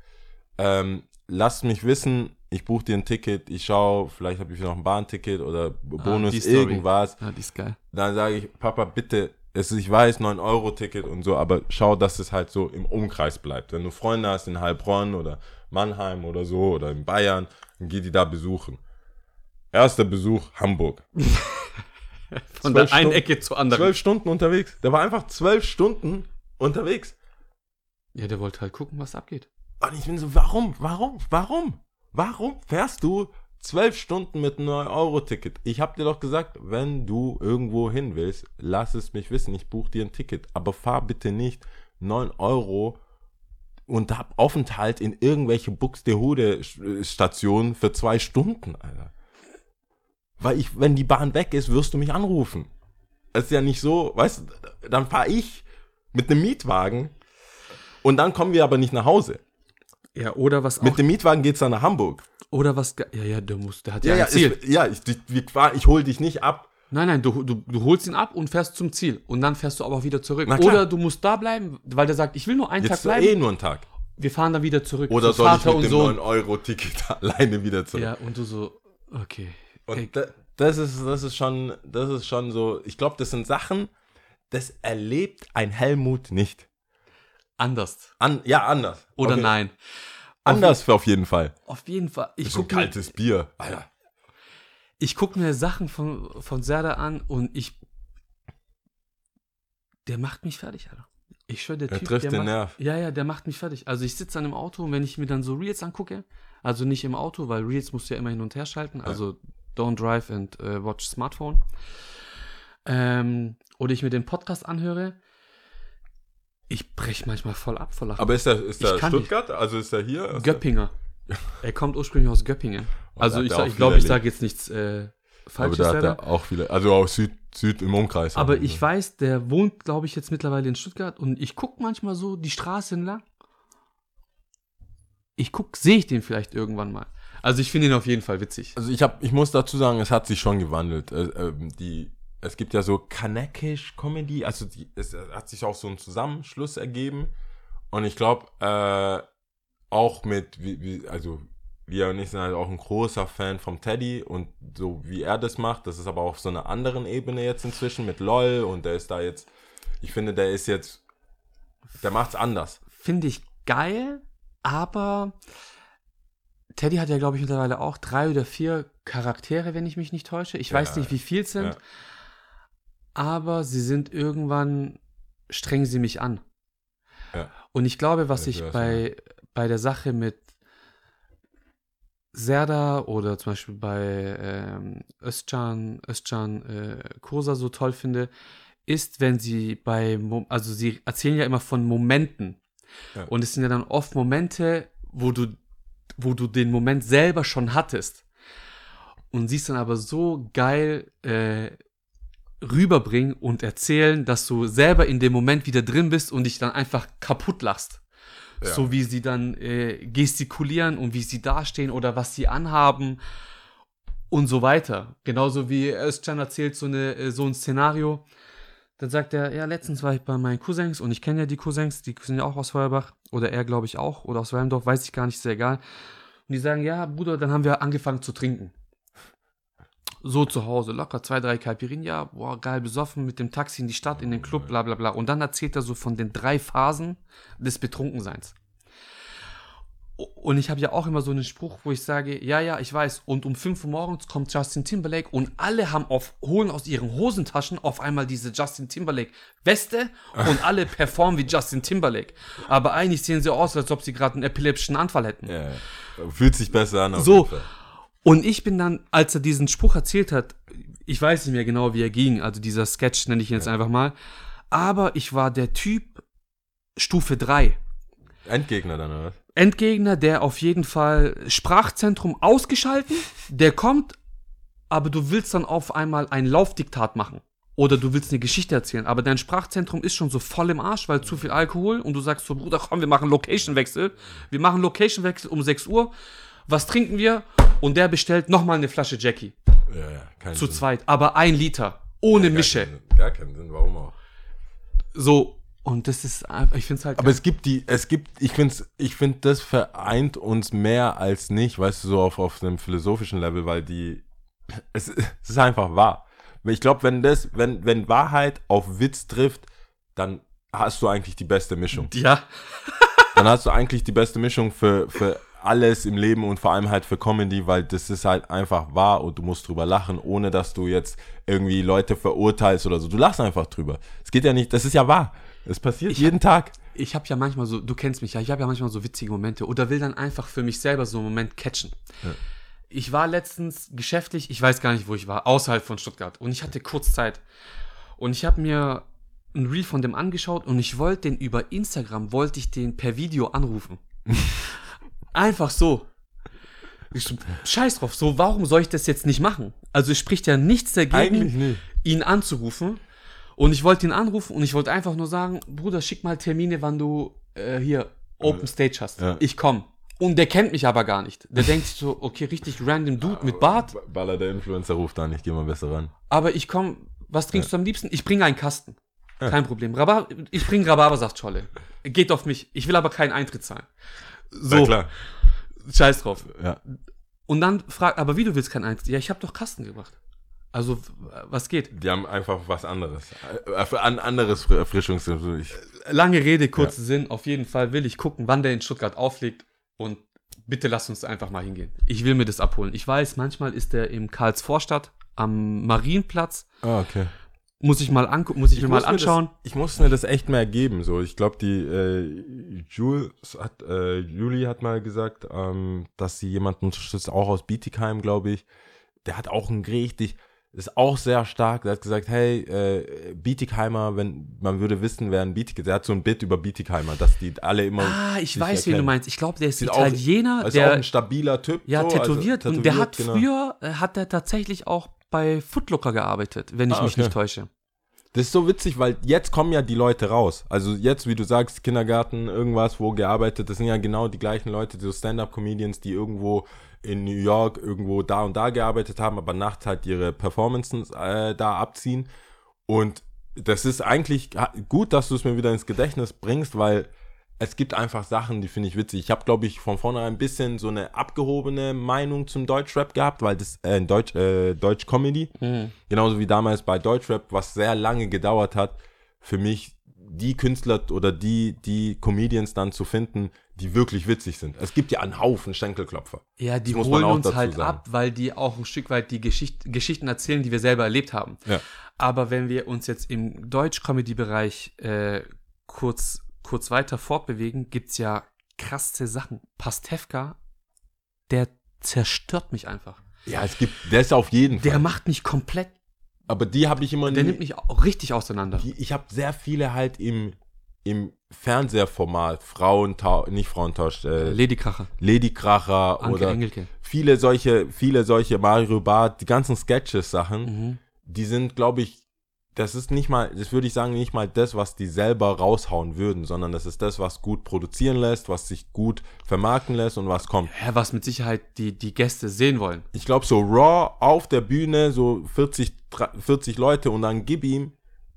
Speaker 4: ähm, lass mich wissen, ich buche dir ein Ticket, ich schaue, vielleicht habe ich noch ein Bahnticket oder Bonus,
Speaker 5: Ah, die Story.
Speaker 4: irgendwas.
Speaker 5: Ja, die ist geil.
Speaker 4: Dann sage ich, Papa, bitte, es ist, ich weiß, 9-Euro-Ticket und so, aber schau, dass es halt so im Umkreis bleibt. Wenn du Freunde hast in Heilbronn oder Mannheim oder so oder in Bayern, dann geh die da besuchen. Erster Besuch, Hamburg.
Speaker 5: Von
Speaker 4: Zwölf
Speaker 5: der einen
Speaker 4: Stunden-
Speaker 5: Ecke zur anderen.
Speaker 4: Zwölf Stunden unterwegs. Der war einfach zwölf Stunden unterwegs.
Speaker 5: Ja, der wollte halt gucken, was abgeht.
Speaker 4: Und ich bin so, warum, warum, warum? Warum fährst du zwölf Stunden mit einem 9-Euro-Ticket? Ich hab dir doch gesagt, wenn du irgendwo hin willst, lass es mich wissen, ich buche dir ein Ticket. Aber fahr bitte nicht 9 Euro und hab Aufenthalt in irgendwelche Buxtehude-Stationen für zwei Stunden, Alter. Weil ich, wenn die Bahn weg ist, wirst du mich anrufen. Es ist ja nicht so, weißt du, dann fahre ich mit einem Mietwagen und dann kommen wir aber nicht nach Hause.
Speaker 5: Ja, oder was
Speaker 4: Mit
Speaker 5: auch,
Speaker 4: dem Mietwagen geht's dann nach Hamburg.
Speaker 5: Oder was, ja, ja, der muss, der hat
Speaker 4: Ja,
Speaker 5: ja,
Speaker 4: ja,
Speaker 5: Ziel.
Speaker 4: ich, ja ich, ich, ich hol dich nicht ab.
Speaker 5: Nein, nein, du, du, du holst ihn ab und fährst zum Ziel. Und dann fährst du aber auch wieder zurück. Oder du musst da bleiben, weil der sagt, ich will nur einen
Speaker 4: Jetzt
Speaker 5: Tag bleiben.
Speaker 4: eh nur ein Tag.
Speaker 5: Wir fahren dann wieder zurück.
Speaker 4: Oder soll ich
Speaker 5: Vater
Speaker 4: mit dem
Speaker 5: und Sohn.
Speaker 4: 9-Euro-Ticket alleine wieder zurück?
Speaker 5: Ja, und du so, okay.
Speaker 4: Und da, das ist, das ist schon, das ist schon so, ich glaube, das sind Sachen, das erlebt ein Helmut nicht.
Speaker 5: anders.
Speaker 4: An, ja, anders.
Speaker 5: Oder
Speaker 4: okay.
Speaker 5: nein.
Speaker 4: Anders auf jeden Fall.
Speaker 5: Auf jeden Fall. Ich
Speaker 4: so ein
Speaker 5: gucke mir,
Speaker 4: kaltes Bier. Alter.
Speaker 5: ich guck mir Sachen von, von Serda an und ich. Der macht mich fertig, Alter. Ich schwöre, der
Speaker 4: Er
Speaker 5: Typ.
Speaker 4: trifft
Speaker 5: der
Speaker 4: den
Speaker 5: macht,
Speaker 4: Nerv.
Speaker 5: Ja, ja, der macht mich fertig. Also ich sitze dann im Auto und wenn ich mir dann so Reels angucke, also nicht im Auto, weil Reels musst du ja immer hin und her schalten, also don't drive and äh, watch Smartphone. Ähm, oder ich mir den Podcast anhöre, ich brech manchmal voll ab vor Lachen.
Speaker 4: Aber ist der, ist
Speaker 5: Ich
Speaker 4: der
Speaker 5: kann
Speaker 4: Stuttgart? Also ist der hier? Ist
Speaker 5: Göppinger. Er kommt ursprünglich aus Göppingen.
Speaker 4: Oh,
Speaker 5: Also
Speaker 4: da hat
Speaker 5: ich,
Speaker 4: er
Speaker 5: sag-
Speaker 4: auch
Speaker 5: ich glaube, ich sage jetzt nichts äh,
Speaker 4: der, aber
Speaker 5: Falsches.
Speaker 4: da hat
Speaker 5: leider.
Speaker 4: er auch viele, also aus Süd, Süd im Umkreis.
Speaker 5: Aber
Speaker 4: Also,
Speaker 5: ich weiß, der wohnt, glaube ich, jetzt mittlerweile in Stuttgart und ich gucke manchmal so die Straße entlang. Ich guck, sehe ich den vielleicht irgendwann mal. Also ich finde ihn auf jeden Fall witzig.
Speaker 4: Also ich hab, ich muss dazu sagen, es hat sich schon gewandelt. Äh, ähm, die, es gibt ja so Kanekisch Comedy, also die, es hat sich auch so ein Zusammenschluss ergeben. Und ich glaube, äh, auch mit, wie, wie, also wir und ich sind halt auch ein großer Fan vom Teddy und so wie er das macht, das ist aber auf so einer anderen Ebene jetzt inzwischen mit LOL und der ist da jetzt, ich finde, der ist jetzt, der macht's anders.
Speaker 5: Finde ich geil, aber Teddy hat ja, glaube ich, mittlerweile auch drei oder vier Charaktere, wenn ich mich nicht täusche. Ich weiß
Speaker 4: Ja,
Speaker 5: nicht, wie viel es sind,
Speaker 4: ja.
Speaker 5: Aber sie sind irgendwann, strengen sie mich an.
Speaker 4: Ja.
Speaker 5: Und ich glaube, was
Speaker 4: Ja,
Speaker 5: ich bei, bei der Sache mit Serda oder zum Beispiel bei ähm, Özcan, Özcan äh, Kosa so toll finde, ist, wenn sie bei, also sie erzählen ja immer von Momenten.
Speaker 4: Ja.
Speaker 5: Und es sind ja dann oft Momente, wo du, wo du den Moment selber schon hattest. Und siehst dann aber so geil äh, rüberbringen und erzählen, dass du selber in dem Moment wieder drin bist und dich dann einfach kaputt lachst.
Speaker 4: Ja.
Speaker 5: So wie sie dann äh, gestikulieren und wie sie dastehen oder was sie anhaben und so weiter. Genauso wie Özcan erzählt so, eine, äh, so ein Szenario. Dann sagt er, ja, letztens war ich bei meinen Cousins und ich kenne ja die Cousins, die sind ja auch aus Feuerbach oder er, glaube ich, auch oder aus Walmdorf, weiß ich gar nicht, ist ja egal. Und die sagen, ja, Bruder, dann haben wir angefangen zu trinken. So zu Hause, locker zwei, drei Caipirinha, boah, geil besoffen, mit dem Taxi in die Stadt, in den Club, bla bla bla. Und dann erzählt er so von den drei Phasen des Betrunkenseins. Und ich habe ja auch immer so einen Spruch, wo ich sage, ja, ja, ich weiß. Und um 5 Uhr morgens kommt Justin Timberlake und alle haben auf, holen aus ihren Hosentaschen auf einmal diese Justin Timberlake Weste und alle performen wie Justin Timberlake. Aber eigentlich sehen sie aus, als ob sie gerade einen epileptischen Anfall hätten.
Speaker 4: Ja, ja. fühlt sich besser an.
Speaker 5: So.
Speaker 4: Fall.
Speaker 5: Und ich bin dann, als er diesen Spruch erzählt hat, ich weiß nicht mehr genau, wie er ging, also dieser Sketch nenne ich ihn jetzt einfach mal, aber ich war der Typ Stufe 3.
Speaker 4: Endgegner dann, oder?
Speaker 5: Endgegner, der auf jeden Fall Sprachzentrum ausgeschalten, der kommt, aber du willst dann auf einmal ein Laufdiktat machen. oder du willst eine Geschichte erzählen, aber dein Sprachzentrum ist schon so voll im Arsch, weil zu viel Alkohol und du sagst so, Bruder, komm, wir machen Location-Wechsel. Wir machen Location-Wechsel um 6 Uhr. Was trinken wir? Und der bestellt nochmal eine Flasche Jackie.
Speaker 4: Ja, ja, kein
Speaker 5: Zu
Speaker 4: Sinn.
Speaker 5: zweit. Aber ein Liter. Ohne
Speaker 4: Gar
Speaker 5: Mische.
Speaker 4: keinen. Gar keinen Sinn, warum auch?
Speaker 5: So. Und das ist ich finde es halt.
Speaker 4: Aber es gibt die, es gibt, ich finde, ich finde, das vereint uns mehr als nicht, weißt du, so auf, auf einem philosophischen Level, weil die, es, es ist einfach wahr. Ich glaube, wenn das, wenn, wenn Wahrheit auf Witz trifft, dann hast du eigentlich die beste Mischung.
Speaker 5: ja.
Speaker 4: Dann hast du eigentlich die beste Mischung für, für alles im Leben und vor allem halt für Comedy, weil das ist halt einfach wahr und du musst drüber lachen, ohne dass du jetzt irgendwie Leute verurteilst oder so. Du lachst einfach drüber. Es geht ja nicht, das ist ja wahr. Es passiert jeden Tag.
Speaker 5: Ich habe ja manchmal so, du kennst mich ja, ich habe ja manchmal so witzige Momente oder will dann einfach für mich selber so einen Moment catchen. Ich war letztens geschäftlich, ich weiß gar nicht, wo ich war, außerhalb von Stuttgart und ich hatte kurz Zeit. Und ich habe mir ein Reel von dem angeschaut und ich wollte den über Instagram, wollte ich den per Video anrufen. Einfach so. Ich so, scheiß drauf, so, warum soll ich das jetzt nicht machen? Also es spricht ja nichts dagegen,
Speaker 4: Eigentlich nicht.
Speaker 5: ihn anzurufen. Und ich wollte ihn anrufen und ich wollte einfach nur sagen, Bruder, schick mal Termine, wann du äh, hier Open Stage hast.
Speaker 4: Ja.
Speaker 5: Ich komm. Und der kennt mich aber gar nicht. Der denkt sich so, okay, richtig random Dude mit Bart,
Speaker 4: Baller der Influencer ruft an, ich geh mal besser ran.
Speaker 5: aber ich komm, was trinkst du am liebsten? Ich bringe einen Kasten. Kein Problem. Rhabar ich bringe Rhabarbersaftscholle. Geht auf mich. Ich will aber keinen Eintritt zahlen. So,
Speaker 4: Na klar.
Speaker 5: scheiß drauf.
Speaker 4: Ja.
Speaker 5: Und dann fragt, aber wie du willst keinen Eintritt? Ja, ich habe doch Kasten gebracht. Also, was geht?
Speaker 4: Die haben einfach was anderes. Äh, Ein anderes Fr- Erfrischungsmittel. Ich-
Speaker 5: Lange Rede, kurzer Sinn. Auf jeden Fall will ich gucken, wann der in Stuttgart auflegt. Und bitte lass uns einfach mal hingehen. Ich will mir das abholen. Ich weiß, manchmal ist der im Karlsvorstadt am Marienplatz.
Speaker 4: Ah, okay.
Speaker 5: Muss ich mal angucken, muss ich, mir mal
Speaker 4: muss
Speaker 5: anschauen.
Speaker 4: Das, ich muss mir das echt mehr geben. So, ich glaube, die äh, Jules hat, äh, Julie hat mal gesagt, ähm, dass sie jemanden unterstützt, auch aus Bietigheim, glaube ich. Der hat auch ein richtig, ist auch sehr stark. Der hat gesagt, hey, äh, Bietigheimer, wenn man würde wissen, wer ein Bietig der hat so ein Bit über Bietigheimer, dass die alle immer.
Speaker 5: Ah, ich weiß, wen du
Speaker 4: erkennen.
Speaker 5: meinst. Ich glaube, der ist
Speaker 4: Sieht
Speaker 5: Italiener,
Speaker 4: aus, ist auch
Speaker 5: der
Speaker 4: ein stabiler Typ.
Speaker 5: ja
Speaker 4: so, also
Speaker 5: tätowiert, und der hat
Speaker 4: genau.
Speaker 5: früher äh, hat er tatsächlich auch bei Footlooker gearbeitet, wenn ich
Speaker 4: Ah,
Speaker 5: mich
Speaker 4: okay.
Speaker 5: nicht täusche.
Speaker 4: Das ist so witzig, weil jetzt kommen ja die Leute raus. Also jetzt, wie du sagst, Kindergarten, irgendwas, wo gearbeitet, das sind ja genau die gleichen Leute, so Stand-Up-Comedians, die irgendwo in New York irgendwo da und da gearbeitet haben, aber nachts halt ihre Performances äh, da abziehen. Und das ist eigentlich gut, dass du es mir wieder ins Gedächtnis bringst, weil es gibt einfach Sachen, die finde ich witzig. Ich habe, glaube ich, von vornherein ein bisschen so eine abgehobene Meinung zum Deutschrap gehabt, weil das, äh, Deutsch, äh, Deutsch-Comedy, genauso wie damals bei Deutschrap, was sehr lange gedauert hat, für mich die Künstler oder die, die Comedians dann zu finden, die wirklich witzig sind. Es gibt ja einen Haufen Schenkelklopfer.
Speaker 5: Ja, die
Speaker 4: Das muss man
Speaker 5: holen
Speaker 4: auch
Speaker 5: uns halt
Speaker 4: sagen.
Speaker 5: ab, weil die auch ein Stück weit die Geschicht Geschichten erzählen, die wir selber erlebt haben.
Speaker 4: Ja.
Speaker 5: Aber wenn wir uns jetzt im Deutsch-Comedy-Bereich äh, kurz, kurz weiter fortbewegen, gibt's ja krasse Sachen. Pastewka, der zerstört mich einfach.
Speaker 4: Ja, es gibt, der ist auf jeden
Speaker 5: Der
Speaker 4: Fall.
Speaker 5: macht mich komplett,
Speaker 4: Aber die habe ich immer
Speaker 5: der nimmt mich auch richtig auseinander.
Speaker 4: die, ich habe sehr viele halt im, im Fernsehformat, Frauentausch, nicht Frauentausch, äh,
Speaker 5: Ladykracher,
Speaker 4: Ladykracher
Speaker 5: Anke
Speaker 4: oder
Speaker 5: Engelke.
Speaker 4: viele solche, viele solche Mario Barth, die ganzen Sketches-Sachen,
Speaker 5: Mhm.
Speaker 4: die sind, glaube ich, das ist nicht mal, das würde ich sagen, nicht mal das, was die selber raushauen würden, sondern das ist das, was gut produzieren lässt, was sich gut vermarkten lässt und was kommt.
Speaker 5: Ja, was mit Sicherheit die, die Gäste sehen wollen.
Speaker 4: Ich glaube, so Raw auf der Bühne, so 40, dra- 40 Leute und dann gib ihm,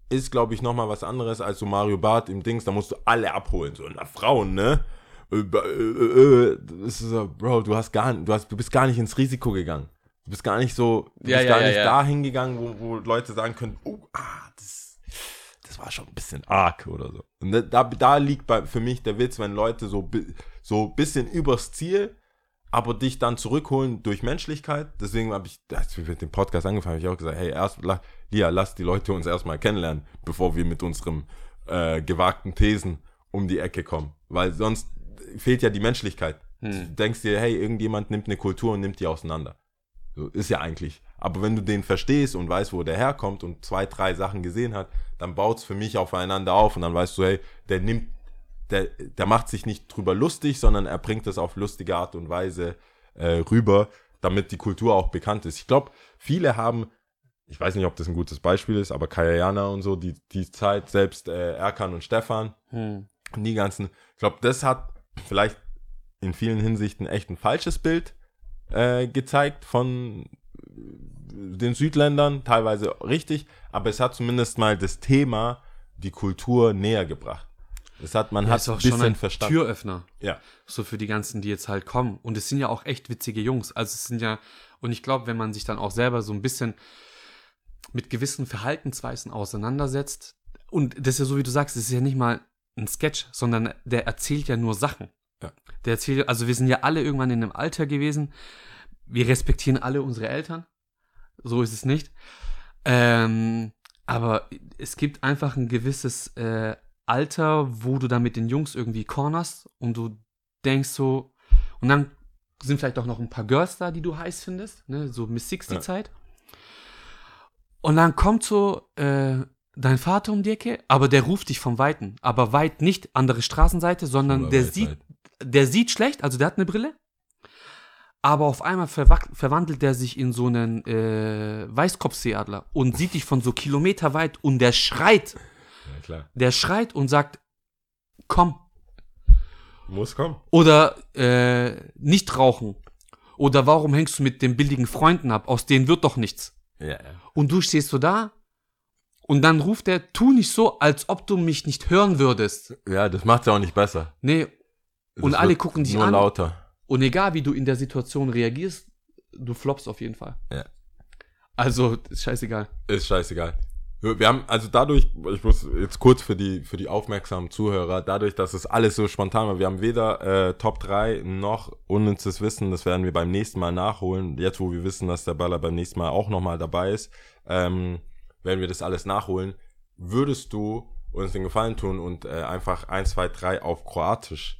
Speaker 4: ist, glaube ich, nochmal was anderes als so Mario Barth im Dings. Da musst du alle abholen. So, na, Frauen, ne? Äh, äh, äh, Bro, du hast gar du hast, du bist gar nicht ins Risiko gegangen. Du bist gar nicht so, du
Speaker 5: Ja,
Speaker 4: bist
Speaker 5: ja,
Speaker 4: gar
Speaker 5: ja,
Speaker 4: nicht
Speaker 5: ja.
Speaker 4: dahin gegangen, wo, wo Leute sagen können, oh, ah, das, das war schon ein bisschen arg oder so. Und da, da liegt bei, für mich der Witz, wenn Leute so, so ein bisschen übers Ziel aber dich dann zurückholen durch Menschlichkeit. Deswegen habe ich, als wir mit dem Podcast angefangen, habe ich auch gesagt, hey, erst, la- Lia, lass die Leute uns erstmal kennenlernen, bevor wir mit unserem äh, gewagten Thesen um die Ecke kommen. Weil sonst fehlt ja die Menschlichkeit. Du denkst dir, hey, irgendjemand nimmt eine Kultur und nimmt die auseinander. So, ist ja eigentlich. Aber wenn du den verstehst und weißt, wo der herkommt und zwei, drei Sachen gesehen hat, dann baut es für mich aufeinander auf und dann weißt du, hey, der nimmt der, der macht sich nicht drüber lustig, sondern er bringt es auf lustige Art und Weise äh, rüber, damit die Kultur auch bekannt ist. Ich glaube, viele haben ich weiß nicht, ob das ein gutes Beispiel ist, aber Kayana und so, die, die Zeit, selbst äh, Erkan und Stefan,
Speaker 5: Hm.
Speaker 4: die ganzen, ich glaube, das hat vielleicht in vielen Hinsichten echt ein falsches Bild äh, gezeigt von den Südländern, teilweise richtig, aber es hat zumindest mal das Thema, die Kultur näher gebracht. Es hat, man
Speaker 5: Ja,
Speaker 4: hat
Speaker 5: ist
Speaker 4: ein
Speaker 5: auch schon
Speaker 4: bisschen
Speaker 5: ein
Speaker 4: verstanden.
Speaker 5: Türöffner.
Speaker 4: Ja.
Speaker 5: So für die ganzen, die jetzt halt kommen. Und es sind ja auch echt witzige Jungs. Also es sind ja, und ich glaube, wenn man sich dann auch selber so ein bisschen mit gewissen Verhaltensweisen auseinandersetzt, und das ist ja so, wie du sagst, es ist ja nicht mal ein Sketch, sondern der erzählt ja nur Sachen.
Speaker 4: Ja.
Speaker 5: Der erzählt, also wir sind ja alle irgendwann in einem Alter gewesen. Wir respektieren alle unsere Eltern. So ist es nicht. Ähm, aber es gibt einfach ein gewisses äh, Alter, wo du dann mit den Jungs irgendwie cornerst und du denkst so, und dann sind vielleicht auch noch ein paar Girls da, die du heiß findest, ne? so Miss 60-Zeit. Und dann kommt so äh, dein Vater um die Ecke, aber der ruft dich vom Weiten. Aber weit nicht andere Straßenseite, sondern
Speaker 4: Oder
Speaker 5: der
Speaker 4: weit,
Speaker 5: sieht,
Speaker 4: weit.
Speaker 5: Der sieht schlecht, also der hat eine Brille. Aber auf einmal verwa- verwandelt er sich in so einen äh, Weißkopfseeadler und sieht dich von so Kilometer weit und der schreit,
Speaker 4: Ja, klar.
Speaker 5: der schreit und sagt, komm.
Speaker 4: Muss kommen.
Speaker 5: Oder äh, nicht rauchen. Oder warum hängst du mit den billigen Freunden ab? Aus denen wird doch nichts.
Speaker 4: Ja, ja.
Speaker 5: Und du stehst so da und dann ruft er, tu nicht so, als ob du mich nicht hören würdest.
Speaker 4: Ja, das macht ja auch nicht besser.
Speaker 5: Nee. Und alle gucken dich
Speaker 4: nur
Speaker 5: an.
Speaker 4: lauter.
Speaker 5: Und egal wie du in der Situation reagierst, du floppst auf jeden Fall.
Speaker 4: Ja.
Speaker 5: Also, ist scheißegal.
Speaker 4: Ist scheißegal. Wir wir haben, also dadurch, ich muss jetzt kurz für die, für die aufmerksamen Zuhörer, dadurch, dass es alles so spontan war, wir haben weder äh, Top 3 noch unnützes Wissen, das werden wir beim nächsten Mal nachholen. Jetzt, wo wir wissen, dass der Baller beim nächsten Mal auch nochmal dabei ist, ähm, werden wir das alles nachholen. Würdest du uns den Gefallen tun und äh, einfach 1, 2, 3 auf Kroatisch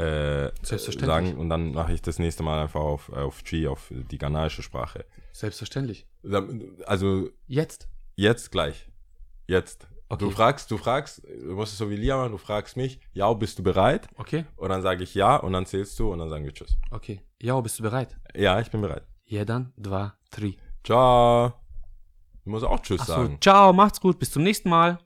Speaker 4: äh,
Speaker 5: Selbstverständlich.
Speaker 4: sagen und dann mache ich das nächste Mal einfach auf, auf G, auf die ghanaische Sprache.
Speaker 5: Selbstverständlich.
Speaker 4: Also
Speaker 5: Jetzt.
Speaker 4: Jetzt gleich. Jetzt.
Speaker 5: Okay.
Speaker 4: Du fragst, du fragst, du musst es so wie Lia machen, du fragst mich, ja, bist du bereit?
Speaker 5: Okay?
Speaker 4: Und dann sage ich ja und dann zählst du und dann sagen wir Tschüss.
Speaker 5: Okay. Ja, bist du bereit?
Speaker 4: Ja, ich bin bereit.
Speaker 5: Jedan, dva, tri.
Speaker 4: Ciao. Du musst auch Tschüss
Speaker 5: Achso,
Speaker 4: sagen.
Speaker 5: ciao, macht's gut, bis zum nächsten Mal.